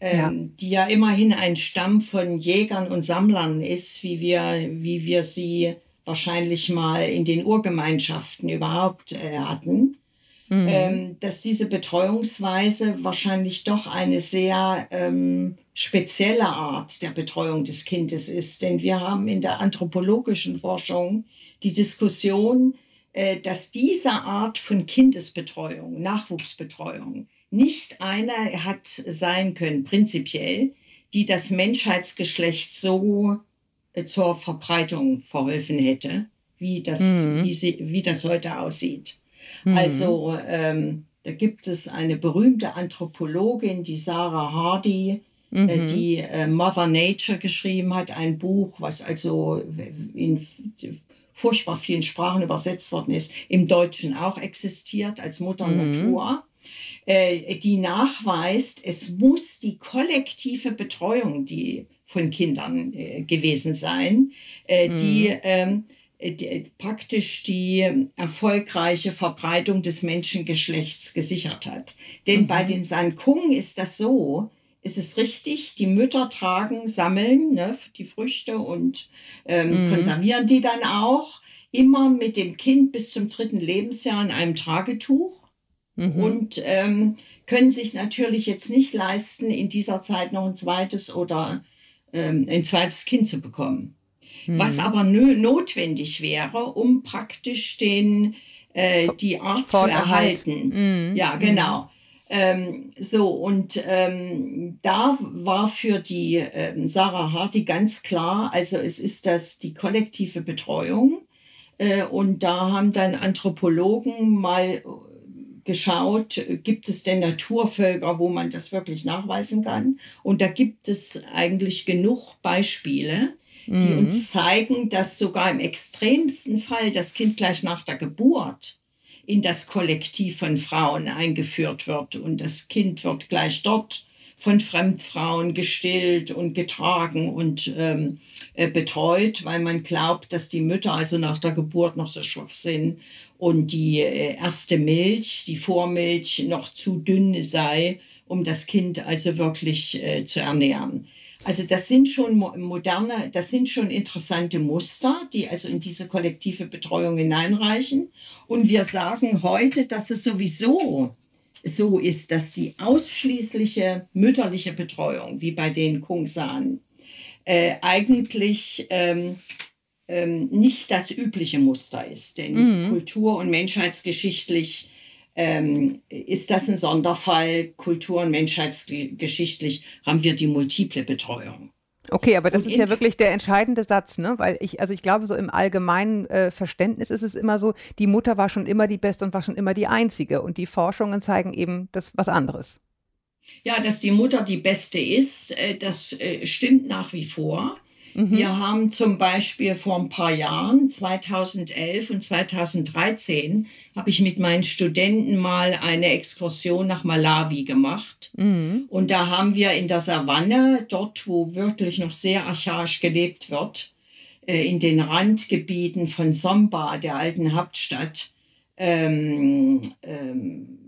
S2: ähm, ja. die ja immerhin ein Stamm von Jägern und Sammlern ist, wie wir, wie wir sie wahrscheinlich mal in den Urgemeinschaften überhaupt äh, hatten, mhm. ähm, dass diese Betreuungsweise wahrscheinlich doch eine sehr ähm, spezielle Art der Betreuung des Kindes ist. Denn wir haben in der anthropologischen Forschung die Diskussion, äh, dass diese Art von Kindesbetreuung, Nachwuchsbetreuung nicht eine hat sein können, prinzipiell, die das Menschheitsgeschlecht so äh, zur Verbreitung verholfen hätte, wie das, mhm. wie, sie, wie das heute aussieht. Mhm. Also ähm, da gibt es eine berühmte Anthropologin, die Sarah Hardy, äh, mhm. die äh, Mother Nature geschrieben hat, ein Buch, was also in furchtbar vielen Sprachen übersetzt worden ist, im Deutschen auch existiert als Mutter mhm. Natur, äh, die nachweist, es muss die kollektive Betreuung die von Kindern äh, gewesen sein, äh, mhm. die, ähm, die praktisch die erfolgreiche Verbreitung des Menschengeschlechts gesichert hat. Denn mhm. bei den Sankung ist das so, ist es richtig, die Mütter tragen, sammeln ne, die Früchte und ähm, mhm. konservieren die dann auch immer mit dem Kind bis zum dritten Lebensjahr in einem Tragetuch mhm. und ähm, können sich natürlich jetzt nicht leisten, in dieser Zeit noch ein zweites oder ähm, ein zweites Kind zu bekommen. Mhm. Was aber notwendig wäre, um praktisch den, äh, die Art zu erhalten. Mhm. Ja, genau. Ähm, so, und ähm, da war für die ähm, Sarah Hardy ganz klar, also es ist das die kollektive Betreuung. Äh, und da haben dann Anthropologen mal geschaut, gibt es denn Naturvölker, wo man das wirklich nachweisen kann? Und da gibt es eigentlich genug Beispiele, die mhm. uns zeigen, dass sogar im extremsten Fall das Kind gleich nach der Geburt in das Kollektiv von Frauen eingeführt wird und das Kind wird gleich dort von Fremdfrauen gestillt und getragen und ähm, äh, betreut, weil man glaubt, dass die Mütter also nach der Geburt noch so schwach sind und die äh, erste Milch, die Vormilch noch zu dünn sei, um das Kind also wirklich äh, zu ernähren. Also das sind schon moderne, das sind schon interessante Muster, die also in diese kollektive Betreuung hineinreichen. Und wir sagen heute, dass es sowieso so ist, dass die ausschließliche mütterliche Betreuung, wie bei den Kungsan, äh, eigentlich ähm, ähm, nicht das übliche Muster ist. Denn mhm. kultur- und menschheitsgeschichtlich ähm, ist das ein Sonderfall. Kultur- und menschheitsgeschichtlich haben wir die multiple Betreuung.
S3: Okay, aber das und ist ja wirklich der entscheidende Satz, ne? Weil ich, also ich glaube, so im allgemeinen äh, Verständnis ist es immer so, die Mutter war schon immer die Beste und war schon immer die Einzige. Und die Forschungen zeigen eben das was anderes.
S2: Ja, dass die Mutter die Beste ist, äh, das äh, stimmt nach wie vor. Mhm. Wir haben zum Beispiel vor ein paar Jahren, 2011 und 2013, habe ich mit meinen Studenten mal eine Exkursion nach Malawi gemacht. Mhm. Und da haben wir in der Savanne, dort wo wirklich noch sehr archaisch gelebt wird, äh, in den Randgebieten von Somba, der alten Hauptstadt, ähm, ähm,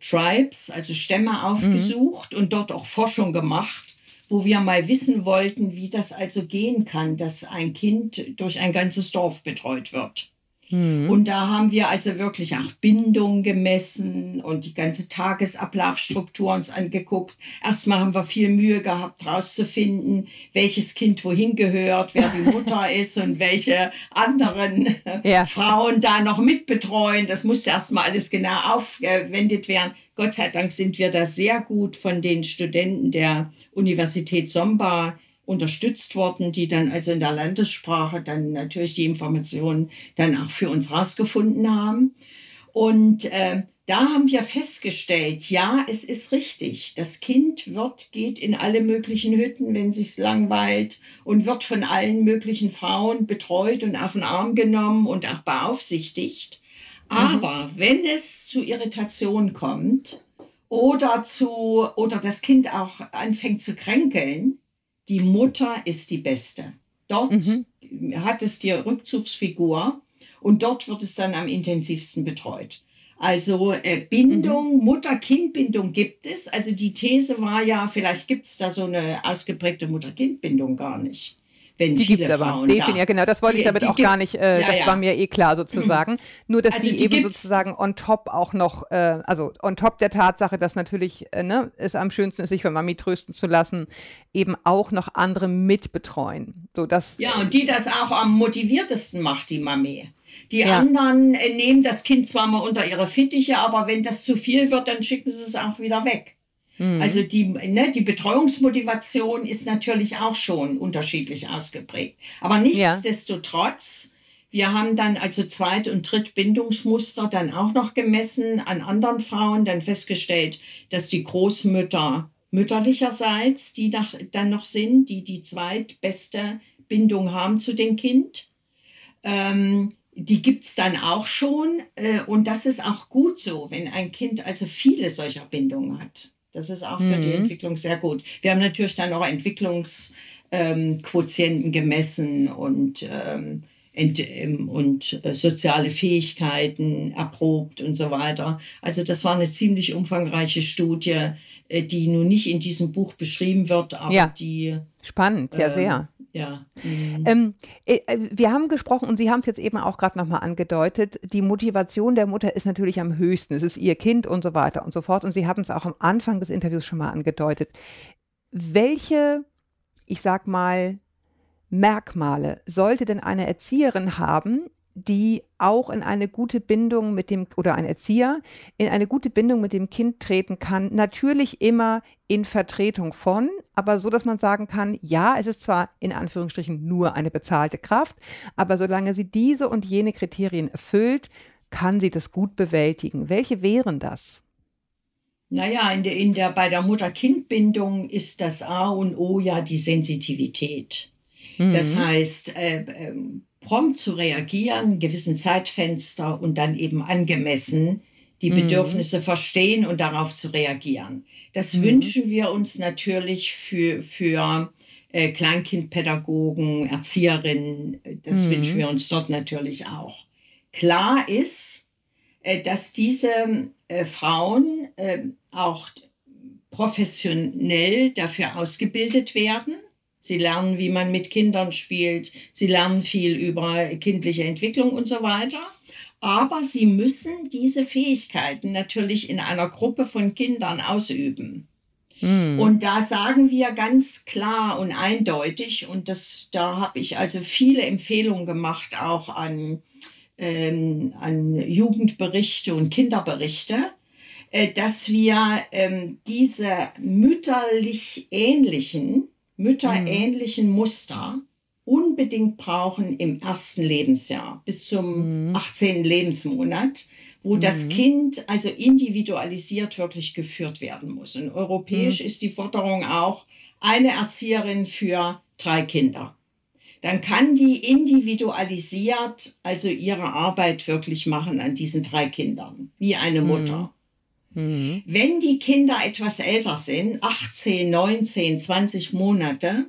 S2: Tribes, also Stämme mhm. aufgesucht mhm. und dort auch Forschung gemacht wo wir mal wissen wollten, wie das also gehen kann, dass ein Kind durch ein ganzes Dorf betreut wird. Mhm. Und da haben wir also wirklich auch Bindung gemessen und die ganze Tagesablaufstruktur uns angeguckt. Erstmal haben wir viel Mühe gehabt, herauszufinden, welches Kind wohin gehört, wer die Mutter ist und welche anderen ja. Frauen da noch mitbetreuen. Das musste erstmal alles genau aufgewendet werden. Gott sei Dank sind wir da sehr gut von den Studenten der Universität Somba unterstützt worden, die dann also in der Landessprache dann natürlich die Informationen dann auch für uns rausgefunden haben. Und äh, da haben wir festgestellt, ja, es ist richtig. Das Kind wird, geht in alle möglichen Hütten, wenn sich's langweilt und wird von allen möglichen Frauen betreut und auf den Arm genommen und auch beaufsichtigt. Mhm. Aber wenn es zu Irritation kommt oder zu, oder das Kind auch anfängt zu kränkeln, die Mutter ist die Beste. Dort mhm. hat es die Rückzugsfigur und dort wird es dann am intensivsten betreut. Also äh, Bindung, mhm. Mutter-Kind-Bindung gibt es. Also die These war ja, vielleicht gibt es da so eine ausgeprägte Mutter-Kind-Bindung gar nicht
S3: wenn die viele gibt's aber. Definitiv, ja, genau, das wollte die, ich damit auch gar nicht, äh, ja, das ja. war mir eh klar sozusagen. Nur, dass also die, die, eben sozusagen on top auch noch, äh, also on top der Tatsache, dass natürlich äh, ne, es am schönsten ist, sich von Mami trösten zu lassen, eben auch noch andere mitbetreuen. So, dass,
S2: ja, und die das auch am motiviertesten macht, die Mami. Die ja. anderen äh, nehmen das Kind zwar mal unter ihre Fittiche, aber wenn das zu viel wird, dann schicken sie es auch wieder weg. Mhm. Also die, ne, die Betreuungsmotivation ist natürlich auch schon unterschiedlich ausgeprägt. Aber nichtsdestotrotz, ja. wir haben dann also Zweit- und Drittbindungsmuster dann auch noch gemessen an anderen Frauen, dann festgestellt, dass die Großmütter mütterlicherseits, die nach, dann noch sind, die die zweitbeste Bindung haben zu dem Kind. Ähm, die gibt's dann auch schon äh, und das ist auch gut so, wenn ein Kind also viele solcher Bindungen hat. Das ist auch für mhm. die Entwicklung sehr gut. Wir haben natürlich dann auch Entwicklungsquotienten ähm, gemessen und, ähm, ent, ähm, und äh, soziale Fähigkeiten erprobt und so weiter. Also das war eine ziemlich umfangreiche Studie, äh, die nun nicht in diesem Buch beschrieben wird, aber
S3: ja.
S2: die.
S3: Spannend, ja, sehr.
S2: Ja. Mhm.
S3: Ähm, äh, wir haben gesprochen und Sie haben es jetzt eben auch gerade nochmal angedeutet, die Motivation der Mutter ist natürlich am höchsten. Es ist ihr Kind und so weiter und so fort. Und Sie haben es auch am Anfang des Interviews schon mal angedeutet. Welche, ich sag mal, Merkmale sollte denn eine Erzieherin haben, die auch in eine gute Bindung mit dem oder ein Erzieher in eine gute Bindung mit dem Kind treten kann. Natürlich immer in Vertretung von, aber so, dass man sagen kann, ja, es ist zwar in Anführungsstrichen nur eine bezahlte Kraft, aber solange sie diese und jene Kriterien erfüllt, kann sie das gut bewältigen. Welche wären das?
S2: Naja, in der, in der, bei der Mutter-Kind-Bindung ist das A und O ja die Sensitivität. Mhm. Das heißt, äh, äh, prompt zu reagieren, gewissen Zeitfenster und dann eben angemessen die mhm. Bedürfnisse verstehen und darauf zu reagieren. Das mhm. wünschen wir uns natürlich für, für äh, Kleinkindpädagogen, Erzieherinnen. Das mhm. wünschen wir uns dort natürlich auch. Klar ist, äh, dass diese äh, Frauen äh, auch professionell dafür ausgebildet werden Sie lernen, wie man mit Kindern spielt. Sie lernen viel über kindliche Entwicklung und so weiter. Aber sie müssen diese Fähigkeiten natürlich in einer Gruppe von Kindern ausüben. Mhm. Und da sagen wir ganz klar und eindeutig, und das, da habe ich also viele Empfehlungen gemacht, auch an, ähm, an Jugendberichte und Kinderberichte, äh, dass wir ähm, diese mütterlich ähnlichen, mütterähnlichen mhm. Muster unbedingt brauchen im ersten Lebensjahr bis zum mhm. 18. Lebensmonat, wo mhm. das Kind also individualisiert wirklich geführt werden muss. Und europäisch mhm. ist die Forderung auch eine Erzieherin für drei Kinder. Dann kann die individualisiert also ihre Arbeit wirklich machen an diesen drei Kindern, wie eine mhm. Mutter. Mhm. Wenn die Kinder etwas älter sind, 18, 19, 20 Monate,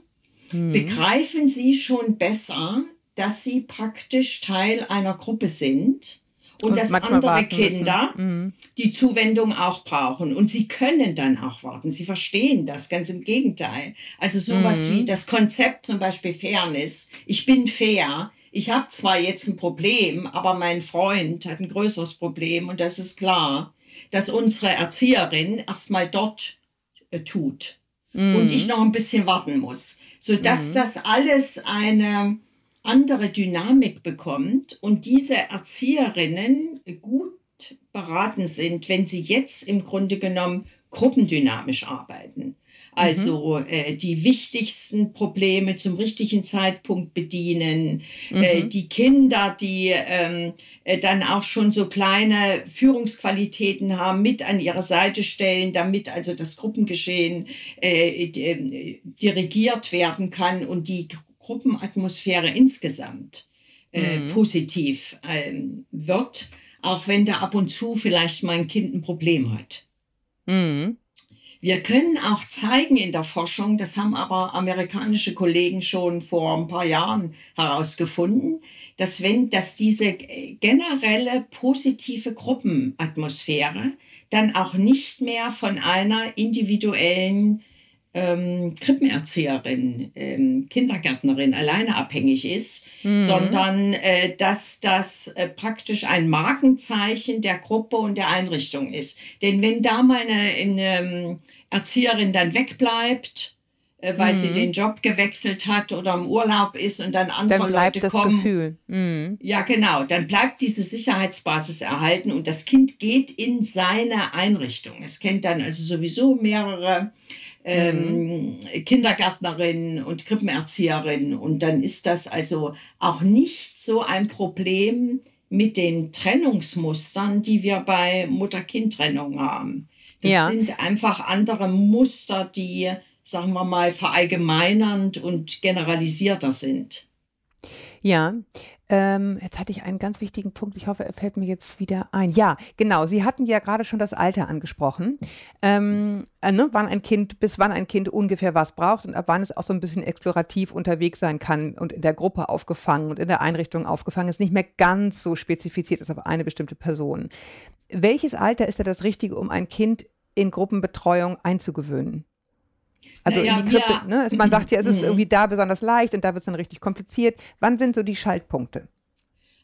S2: mhm. begreifen sie schon besser, dass sie praktisch Teil einer Gruppe sind und, und dass andere Kinder mhm. die Zuwendung auch brauchen. Und sie können dann auch warten. Sie verstehen das, ganz im Gegenteil. Also sowas mhm. wie das Konzept zum Beispiel Fairness. Ich bin fair. Ich habe zwar jetzt ein Problem, aber mein Freund hat ein größeres Problem und das ist klar, dass unsere Erzieherin erstmal dort äh, tut mhm. und ich noch ein bisschen warten muss sodass mhm. das alles eine andere Dynamik bekommt und diese Erzieherinnen gut beraten sind, wenn sie jetzt im Grunde genommen gruppendynamisch arbeiten. Also mhm. äh, die wichtigsten Probleme zum richtigen Zeitpunkt bedienen, äh, mhm. äh, die Kinder, die ähm, äh, dann auch schon so kleine Führungsqualitäten haben, mit an ihre Seite stellen, damit also das Gruppengeschehen äh, äh, dirigiert werden kann und die Gruppenatmosphäre insgesamt mhm. positiv ähm, wird, auch wenn da ab und zu vielleicht mein Kind ein Problem hat. Mhm. Wir können auch zeigen in der Forschung, das haben aber amerikanische Kollegen schon vor ein paar Jahren herausgefunden, dass wenn, dass diese generelle positive Gruppenatmosphäre dann auch nicht mehr von einer individuellen ähm, Krippenerzieherin, ähm, Kindergärtnerin alleine abhängig ist, mhm. sondern äh, dass das äh, praktisch ein Markenzeichen der Gruppe und der Einrichtung ist. Denn wenn da mal eine, eine ähm, Erzieherin dann wegbleibt, äh, weil mhm. sie den Job gewechselt hat oder im Urlaub ist und dann andere dann bleibt Leute das kommen. Gefühl. Mhm. Ja, genau. Dann bleibt diese Sicherheitsbasis erhalten und das Kind geht in seine Einrichtung. Es kennt dann also sowieso mehrere ähm, mhm. Kindergärtnerin und Krippenerzieherin. Und dann ist das also auch nicht so ein Problem mit den Trennungsmustern, die wir bei Mutter-Kind-Trennung haben. Das ja. sind einfach andere Muster, die, sagen wir mal, verallgemeinernd und generalisierter sind.
S3: Ja, ähm, jetzt hatte ich einen ganz wichtigen Punkt. Ich hoffe, er fällt mir jetzt wieder ein. Ja, genau. Sie hatten ja gerade schon das Alter angesprochen. Ähm, äh, ne, wann ein Kind, bis wann ein Kind ungefähr was braucht und ab wann es auch so ein bisschen explorativ unterwegs sein kann und in der Gruppe aufgefangen und in der Einrichtung aufgefangen ist, nicht mehr ganz so spezifiziert ist auf eine bestimmte Person. Welches Alter ist da das Richtige, um ein Kind in Gruppenbetreuung einzugewöhnen? Also naja, in die Krippe, ja. ne? man sagt ja, es ist mhm. irgendwie da besonders leicht und da wird es dann richtig kompliziert. Wann sind so die Schaltpunkte?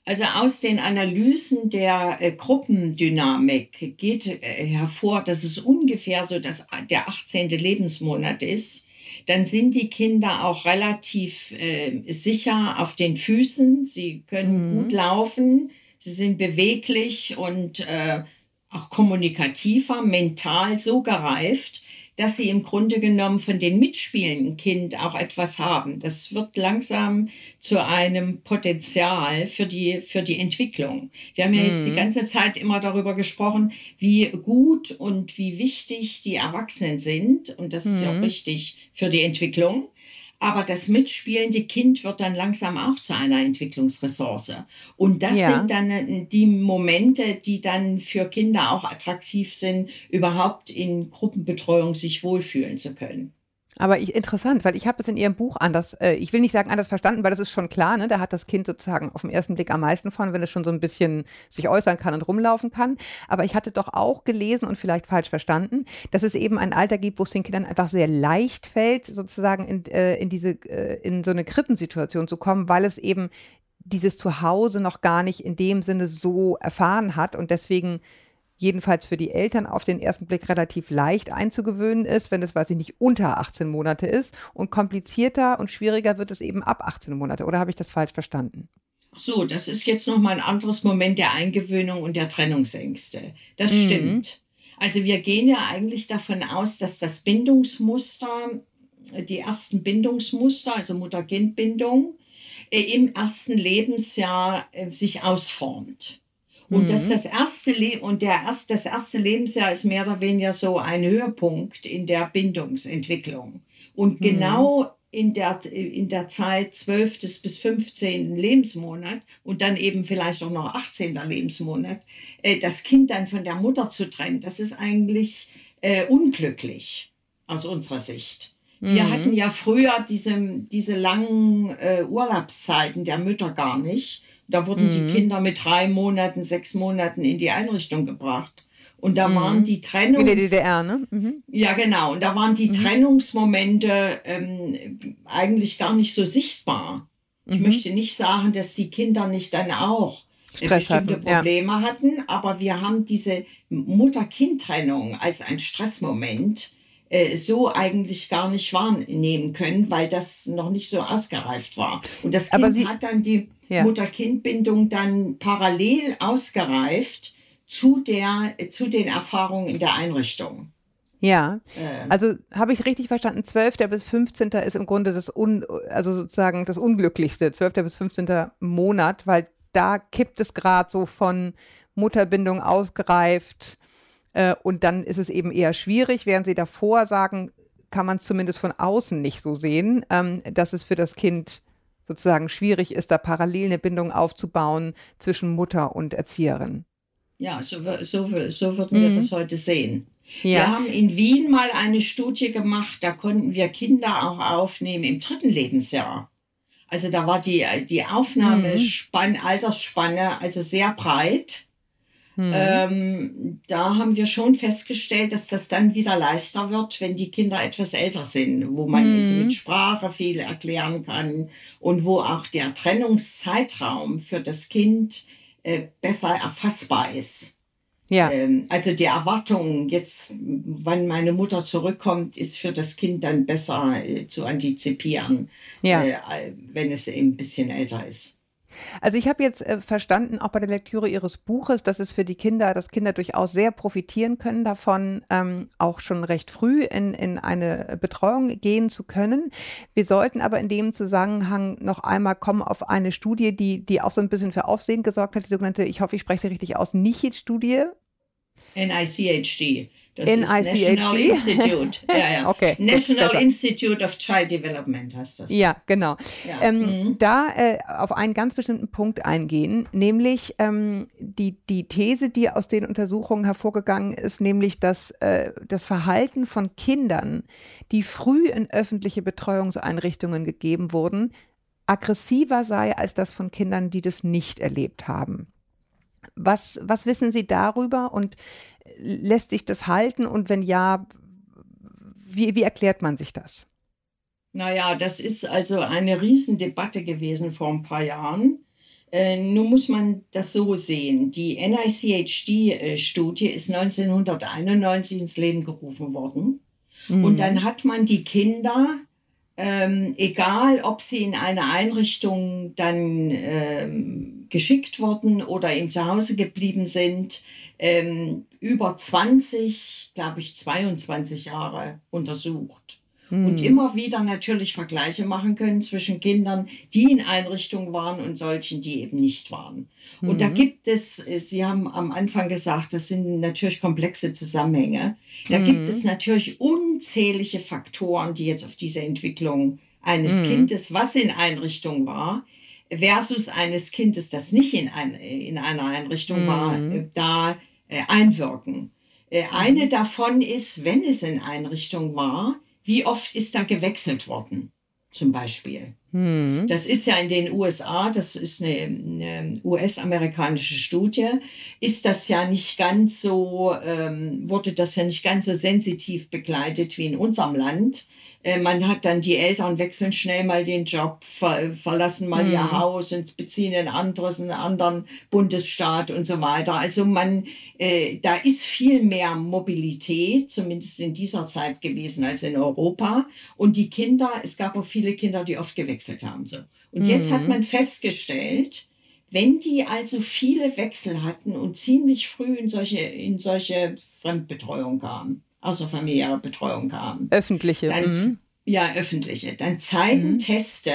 S2: Also aus den Analysen der äh, Gruppendynamik geht äh, hervor, dass es ungefähr so dass der 18. Lebensmonat ist. Dann sind die Kinder auch relativ äh, sicher auf den Füßen. Sie können mhm. gut laufen. Sie sind beweglich und äh, auch kommunikativer, mental so gereift, dass sie im Grunde genommen von den mitspielenden Kind auch etwas haben. Das wird langsam zu einem Potenzial für die, für die Entwicklung. Wir haben ja mhm. jetzt die mhm. ganze Zeit immer darüber gesprochen, wie gut und wie wichtig die Erwachsenen sind. Und das mhm. ist ja auch richtig mhm. für die Entwicklung. Aber das mitspielende Kind wird dann langsam auch zu einer Entwicklungsressource. Und das ja. sind dann äh, die Momente, die dann für Kinder auch attraktiv sind, überhaupt in Gruppenbetreuung sich wohlfühlen zu können.
S3: Aber ich, interessant, weil ich habe es in Ihrem Buch anders, äh, ich will nicht sagen anders verstanden, weil das ist schon klar, ne? Da hat das Kind sozusagen auf den ersten Blick am meisten von, wenn es schon so ein bisschen sich äußern kann und rumlaufen kann. Aber ich hatte doch auch gelesen und vielleicht falsch verstanden, dass es eben ein Alter gibt, wo es den Kindern einfach sehr leicht fällt, sozusagen in, äh, in diese, äh, in so eine Krippensituation zu kommen, weil es eben dieses Zuhause noch gar nicht in dem Sinne so erfahren hat und deswegen jedenfalls für die Eltern auf den ersten Blick relativ leicht einzugewöhnen ist, wenn es, weiß ich nicht, unter 18 Monate ist. Und komplizierter und schwieriger wird es eben ab 18 Monate. Oder habe ich das falsch verstanden?
S2: So, das ist jetzt nochmal ein anderes Moment der Eingewöhnung und der Trennungsängste. Das mhm. stimmt. Also wir gehen ja eigentlich davon aus, dass das Bindungsmuster, die ersten Bindungsmuster, also Mutter-Kind-Bindung, äh, im ersten Lebensjahr äh, sich ausformt. Und mhm. dass das erste Le und der erst, das erste Lebensjahr ist mehr oder weniger so ein Höhepunkt in der Bindungsentwicklung. Und mhm. genau in der, in der Zeit 12. bis 15. Lebensmonat und dann eben vielleicht auch noch 18. Lebensmonat, äh, das Kind dann von der Mutter zu trennen, das ist eigentlich äh, unglücklich aus unserer Sicht. Wir mhm. hatten ja früher diese, diese langen äh, Urlaubszeiten der Mütter gar nicht. Da wurden mhm. die Kinder mit drei Monaten, sechs Monaten in die Einrichtung gebracht. Und da mhm. waren die Trennungs...
S3: In der DDR, ne? Mhm.
S2: Ja, genau. Und da waren die mhm. Trennungsmomente ähm, eigentlich gar nicht so sichtbar. Ich mhm. möchte nicht sagen, dass die Kinder nicht dann auch äh, Stress bestimmte hatten, Probleme ja. hatten, aber wir haben diese Mutter-Kind-Trennung als ein Stressmoment äh, so eigentlich gar nicht wahrnehmen können, weil das noch nicht so ausgereift war. Und das Kind hat dann die ja. Mutter-Kind-Bindung dann parallel ausgereift zu, der, zu den Erfahrungen in der Einrichtung.
S3: Ja, ähm. also habe ich richtig verstanden, 12. bis 15. ist im Grunde das, Un, also sozusagen das unglücklichste, 12. bis 15. Monat, weil da kippt es gerade so von Mutterbindung ausgereift äh, und dann ist es eben eher schwierig, während Sie davor sagen, kann man es zumindest von außen nicht so sehen, ähm, dass es für das Kind sozusagen schwierig ist, da parallel eine Bindung aufzubauen zwischen Mutter und Erzieherin.
S2: Ja, so, so, so würden wir mhm. das heute sehen. Ja. Wir haben in Wien mal eine Studie gemacht, da konnten wir Kinder auch aufnehmen im dritten Lebensjahr. Also da war die, die Aufnahmespanne, mhm. Altersspanne also sehr breit. Mhm. Ähm, da haben wir schon festgestellt, dass das dann wieder leichter wird, wenn die Kinder etwas älter sind, wo man mhm. mit Sprache viel erklären kann und wo auch der Trennungszeitraum für das Kind äh, besser erfassbar ist. Ja. Ähm, also die Erwartung, jetzt, wann meine Mutter zurückkommt, ist für das Kind dann besser äh, zu antizipieren, ja. äh, wenn es eben ein bisschen älter ist.
S3: Also ich habe jetzt äh, verstanden, auch bei der Lektüre Ihres Buches, dass es für die Kinder, dass Kinder durchaus sehr profitieren können davon, ähm, auch schon recht früh in, in eine Betreuung gehen zu können. Wir sollten aber in dem Zusammenhang noch einmal kommen auf eine Studie, die, die auch so ein bisschen für Aufsehen gesorgt hat, die sogenannte, ich hoffe, ich spreche sie richtig aus, NICHID-Studie.
S2: NICHD.
S3: Das in ICHD? National
S2: Institute. Ja, ja. okay, National gut, Institute of Child Development heißt das.
S3: Ja, genau. Ja. Ähm, mhm. Da äh, auf einen ganz bestimmten Punkt eingehen, nämlich ähm, die, die These, die aus den Untersuchungen hervorgegangen ist, nämlich dass äh, das Verhalten von Kindern, die früh in öffentliche Betreuungseinrichtungen gegeben wurden, aggressiver sei als das von Kindern, die das nicht erlebt haben. Was, was wissen Sie darüber und lässt sich das halten? Und wenn ja, wie, wie erklärt man sich das?
S2: Naja, das ist also eine Riesendebatte gewesen vor ein paar Jahren. Äh, nun muss man das so sehen. Die NICHD-Studie ist 1991 ins Leben gerufen worden. Mhm. Und dann hat man die Kinder ähm, egal ob sie in eine Einrichtung dann ähm, geschickt wurden oder eben zu Hause geblieben sind, ähm, über 20, glaube ich, 22 Jahre untersucht mhm. und immer wieder natürlich Vergleiche machen können zwischen Kindern, die in Einrichtungen waren und solchen, die eben nicht waren. Mhm. Und da hm. gibt es, Sie haben am Anfang gesagt, das sind natürlich komplexe Zusammenhänge. Da mhm. gibt es natürlich unzählige Faktoren, die jetzt auf diese Entwicklung eines hm. Kindes, was in Einrichtung war, versus eines Kindes, das nicht in, ein, in einer Einrichtung war, hm. äh, da äh, einwirken. Äh, eine davon ist, wenn es in Einrichtung war, wie oft ist da gewechselt worden, zum Beispiel? Hm. Das ist ja in den USA, das ist eine, eine US-amerikanische Studie, ist das ja nicht ganz so, ähm, wurde das ja nicht ganz so sensitiv begleitet wie in unserem Land. Äh, man hat dann die Eltern wechseln schnell mal den Job, ver verlassen mal mhm. ihr Haus und beziehen ein anderes, einen anderen Bundesstaat und so weiter. Also man, äh, da ist viel mehr Mobilität, zumindest in dieser Zeit gewesen als in Europa. Und die Kinder, es gab auch viele Kinder, die oft gewechselt haben. So. Und mhm. jetzt hat mhm. man festgestellt, wenn die also viele Wechsel hatten und ziemlich früh in solche, in solche Fremdbetreuung kamen, außerfamiliäre Betreuung haben.
S3: Öffentliche.
S2: Dann, mhm. Ja, öffentliche. Dann zeigen mhm. Teste,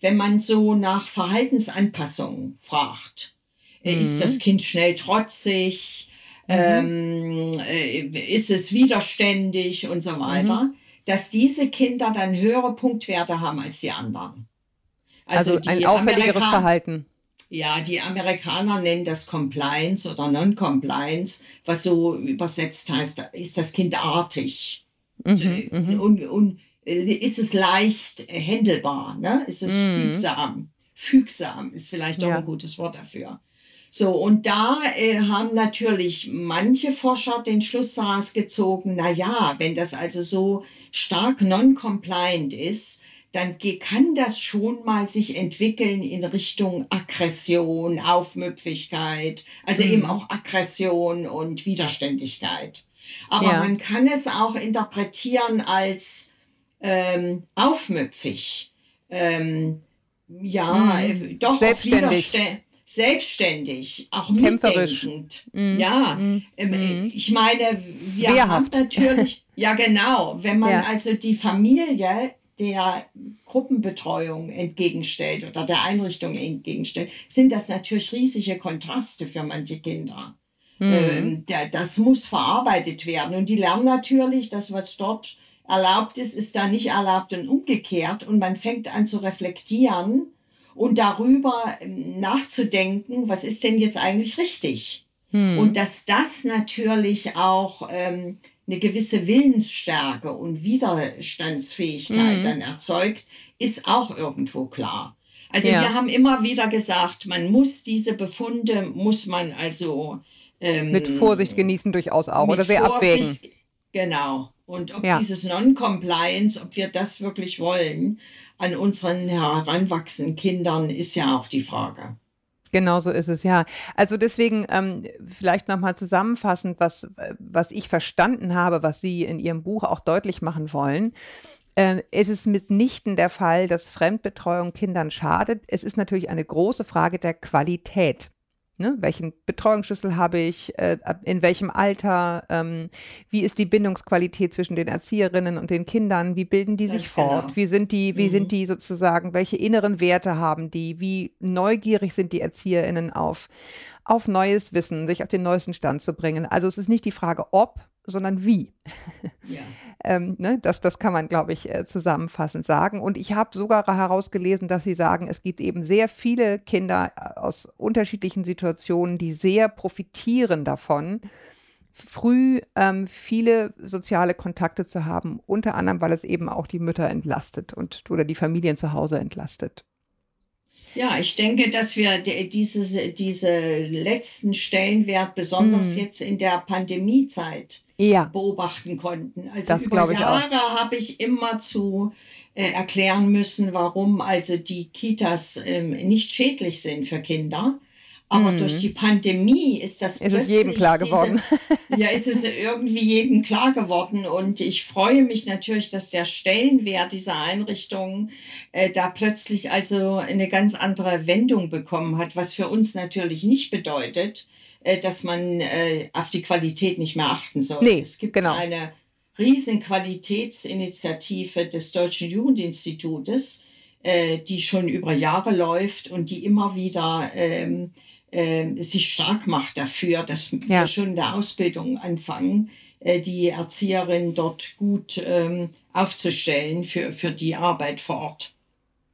S2: wenn man so nach Verhaltensanpassungen fragt. Äh, mhm. Ist das Kind schnell trotzig? Mhm. Ähm, äh, ist es widerständig und so weiter? Dass diese Kinder dann höhere Punktwerte haben als die anderen.
S3: Also, also ein auffälligeres Amerika Verhalten.
S2: Ja, die Amerikaner nennen das Compliance oder Non-Compliance, was so übersetzt heißt, ist das Kind artig. Mhm, mhm. und, und, äh, ist es leicht handelbar, ne? ist es mhm. fügsam. Fügsam ist vielleicht auch ja. ein gutes Wort dafür. So, und da äh, haben natürlich manche Forscher den Schluss daraus gezogen, na ja, wenn das also so stark non-compliant ist, dann kann das schon mal sich entwickeln in Richtung Aggression, Aufmüpfigkeit, also mhm. eben auch Aggression und Widerständigkeit. Aber ja. man kann es auch interpretieren als ähm, aufmüpfig. Ähm, ja, mhm. äh, doch
S3: selbstständig.
S2: Auch selbstständig, auch mitdenkend. Mhm. Ja, mhm. ich meine, wir Wehrhaft. haben natürlich, ja genau, wenn man ja. also die Familie der Gruppenbetreuung entgegenstellt oder der Einrichtung entgegenstellt, sind das natürlich riesige Kontraste für manche Kinder. Mhm. Ähm, der, das muss verarbeitet werden. Und die lernen natürlich, dass was dort erlaubt ist, ist da nicht erlaubt und umgekehrt. Und man fängt an zu reflektieren und darüber ähm, nachzudenken, was ist denn jetzt eigentlich richtig? Mhm. Und dass das natürlich auch ähm, eine gewisse Willensstärke und Widerstandsfähigkeit mhm. dann erzeugt, ist auch irgendwo klar. Also ja. wir haben immer wieder gesagt, man muss diese Befunde, muss man also
S3: ähm, mit Vorsicht genießen durchaus auch oder sehr Vorsicht, abwägen.
S2: Genau. Und ob ja. dieses Non-Compliance, ob wir das wirklich wollen an unseren heranwachsenden Kindern, ist ja auch die Frage.
S3: Genau so ist es, ja. Also deswegen ähm, vielleicht nochmal zusammenfassend, was, was ich verstanden habe, was Sie in Ihrem Buch auch deutlich machen wollen. Äh, es ist mitnichten der Fall, dass Fremdbetreuung Kindern schadet. Es ist natürlich eine große Frage der Qualität. Ne? Welchen Betreuungsschlüssel habe ich? Äh, in welchem Alter? Ähm, wie ist die Bindungsqualität zwischen den Erzieherinnen und den Kindern? Wie bilden die sich fort? Genau. Wie sind die, wie mhm. sind die sozusagen, welche inneren Werte haben die? Wie neugierig sind die ErzieherInnen auf, auf neues Wissen, sich auf den neuesten Stand zu bringen? Also es ist nicht die Frage, ob, sondern wie. Ja. ähm, ne, das, das kann man, glaube ich, äh, zusammenfassend sagen. Und ich habe sogar herausgelesen, dass Sie sagen, es gibt eben sehr viele Kinder äh, aus unterschiedlichen Situationen, die sehr profitieren davon, früh ähm, viele soziale Kontakte zu haben, unter anderem, weil es eben auch die Mütter entlastet und oder die Familien zu Hause entlastet.
S2: Ja, ich denke, dass wir diese, diese letzten Stellenwert besonders mm. jetzt in der Pandemiezeit ja. beobachten konnten. Also das über Jahre habe ich immer zu äh, erklären müssen, warum also die Kitas ähm, nicht schädlich sind für Kinder. Aber mhm. durch die Pandemie ist das
S3: ist es jedem klar geworden.
S2: Diese, ja, ist es irgendwie jedem klar geworden. Und ich freue mich natürlich, dass der Stellenwert dieser Einrichtung äh, da plötzlich also eine ganz andere Wendung bekommen hat, was für uns natürlich nicht bedeutet, äh, dass man äh, auf die Qualität nicht mehr achten soll.
S3: Nee,
S2: es gibt
S3: genau.
S2: eine riesen Qualitätsinitiative des Deutschen Jugendinstitutes, äh, die schon über Jahre läuft und die immer wieder ähm, äh, sich stark macht dafür, dass ja. wir schon in der Ausbildung anfangen, äh, die Erzieherin dort gut ähm, aufzustellen für, für die Arbeit vor Ort.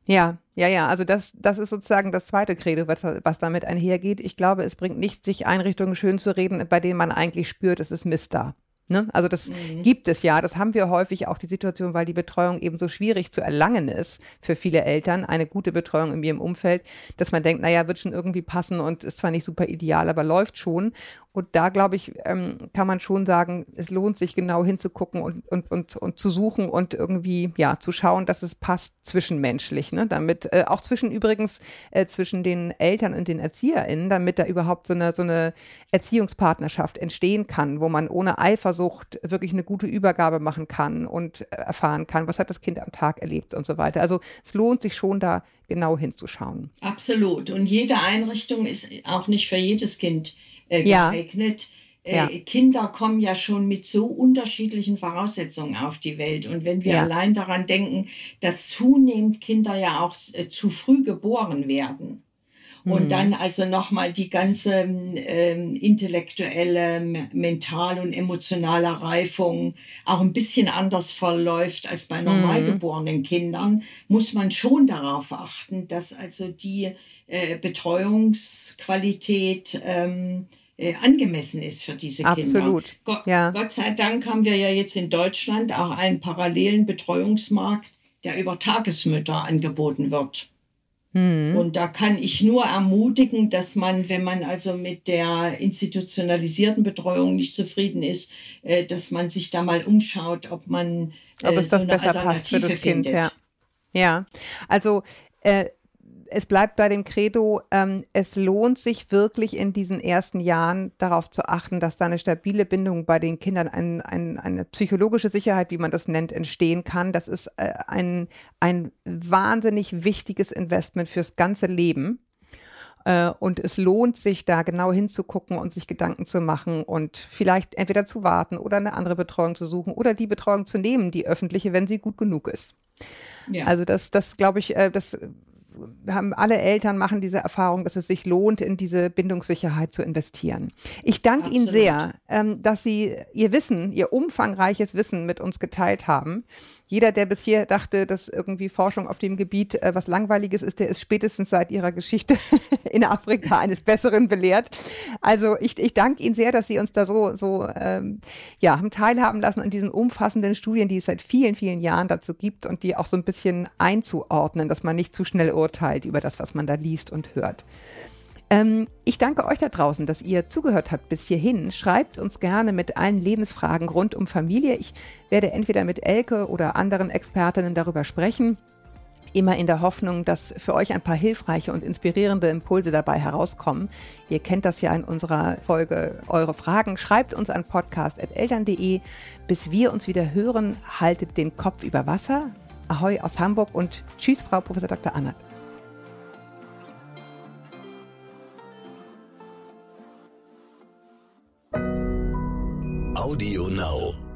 S3: Ja, ja, ja. Also das, das ist sozusagen das zweite Credo, was, was damit einhergeht. Ich glaube, es bringt nichts, sich Einrichtungen schön zu reden, bei denen man eigentlich spürt, es ist Mist da. Ne? Also das mhm. gibt es ja. Das haben wir häufig auch die Situation, weil die Betreuung eben so schwierig zu erlangen ist für viele Eltern, eine gute Betreuung in ihrem Umfeld, dass man denkt, naja, wird schon irgendwie passen und ist zwar nicht super ideal, aber läuft schon. Und da, glaube ich, ähm, kann man schon sagen, es lohnt sich genau hinzugucken und, und, und, und zu suchen und irgendwie, ja, zu schauen, dass es passt zwischenmenschlich, ne? Damit, äh, auch zwischen übrigens, äh, zwischen den Eltern und den ErzieherInnen, damit da überhaupt so eine, so eine Erziehungspartnerschaft entstehen kann, wo man ohne Eifersucht wirklich eine gute Übergabe machen kann und äh, erfahren kann, was hat das Kind am Tag erlebt und so weiter. Also es lohnt sich schon da genau hinzuschauen.
S2: Absolut. Und jede Einrichtung ist auch nicht für jedes Kind äh, geeignet. Ja. Äh, Kinder kommen ja schon mit so unterschiedlichen Voraussetzungen auf die Welt. Und wenn wir ja. allein daran denken, dass zunehmend Kinder ja auch äh, zu früh geboren werden. Und mhm. dann also nochmal die ganze ähm, intellektuelle, mental und emotionale Reifung auch ein bisschen anders verläuft als bei normal mhm. geborenen Kindern, muss man schon darauf achten, dass also die äh, Betreuungsqualität ähm, äh, angemessen ist für diese Kinder.
S3: Absolut.
S2: Gott, ja. Gott sei Dank haben wir ja jetzt in Deutschland auch einen parallelen Betreuungsmarkt, der über Tagesmütter angeboten wird. Hm. Und da kann ich nur ermutigen, dass man, wenn man also mit der institutionalisierten Betreuung nicht zufrieden ist, äh, dass man sich da mal umschaut, ob man
S3: äh, ob es so das besser passt für das Kind.
S2: Findet.
S3: Ja. ja, also äh, es bleibt bei dem Credo, ähm, es lohnt sich wirklich in diesen ersten Jahren darauf zu achten, dass da eine stabile Bindung bei den Kindern, ein, ein, eine psychologische Sicherheit, wie man das nennt, entstehen kann. Das ist äh, ein, ein wahnsinnig wichtiges Investment fürs ganze Leben. Äh, und es lohnt sich, da genau hinzugucken und sich Gedanken zu machen und vielleicht entweder zu warten oder eine andere Betreuung zu suchen oder die Betreuung zu nehmen, die öffentliche, wenn sie gut genug ist. Ja. Also das, das glaube ich, äh, das haben alle Eltern machen diese Erfahrung, dass es sich lohnt, in diese Bindungssicherheit zu investieren. Ich danke Ihnen sehr, ähm, dass Sie Ihr Wissen, Ihr umfangreiches Wissen mit uns geteilt haben jeder, der bisher dachte, dass irgendwie Forschung auf dem Gebiet äh, was Langweiliges ist, der ist spätestens seit ihrer Geschichte in Afrika eines Besseren belehrt. Also ich, ich danke Ihnen sehr, dass Sie uns da so, so ähm, ja, haben teilhaben lassen an diesen umfassenden Studien, die es seit vielen, vielen Jahren dazu gibt und die auch so ein bisschen einzuordnen, dass man nicht zu schnell urteilt über das, was man da liest und hört. Ähm, ich danke euch da draußen, dass ihr zugehört habt bis hierhin. Schreibt uns gerne mit allen Lebensfragen rund um Familie. Ich werde entweder mit Elke oder anderen Expertinnen darüber sprechen. Immer in der Hoffnung, dass für euch ein paar hilfreiche und inspirierende Impulse dabei herauskommen. Ihr kennt das ja in unserer Folge Eure Fragen. Schreibt uns an podcast.eltern.de. Bis wir uns wieder hören, haltet den Kopf über Wasser. Ahoi aus Hamburg und tschüss, Frau Professor Dr. Anna.
S1: Audio Now.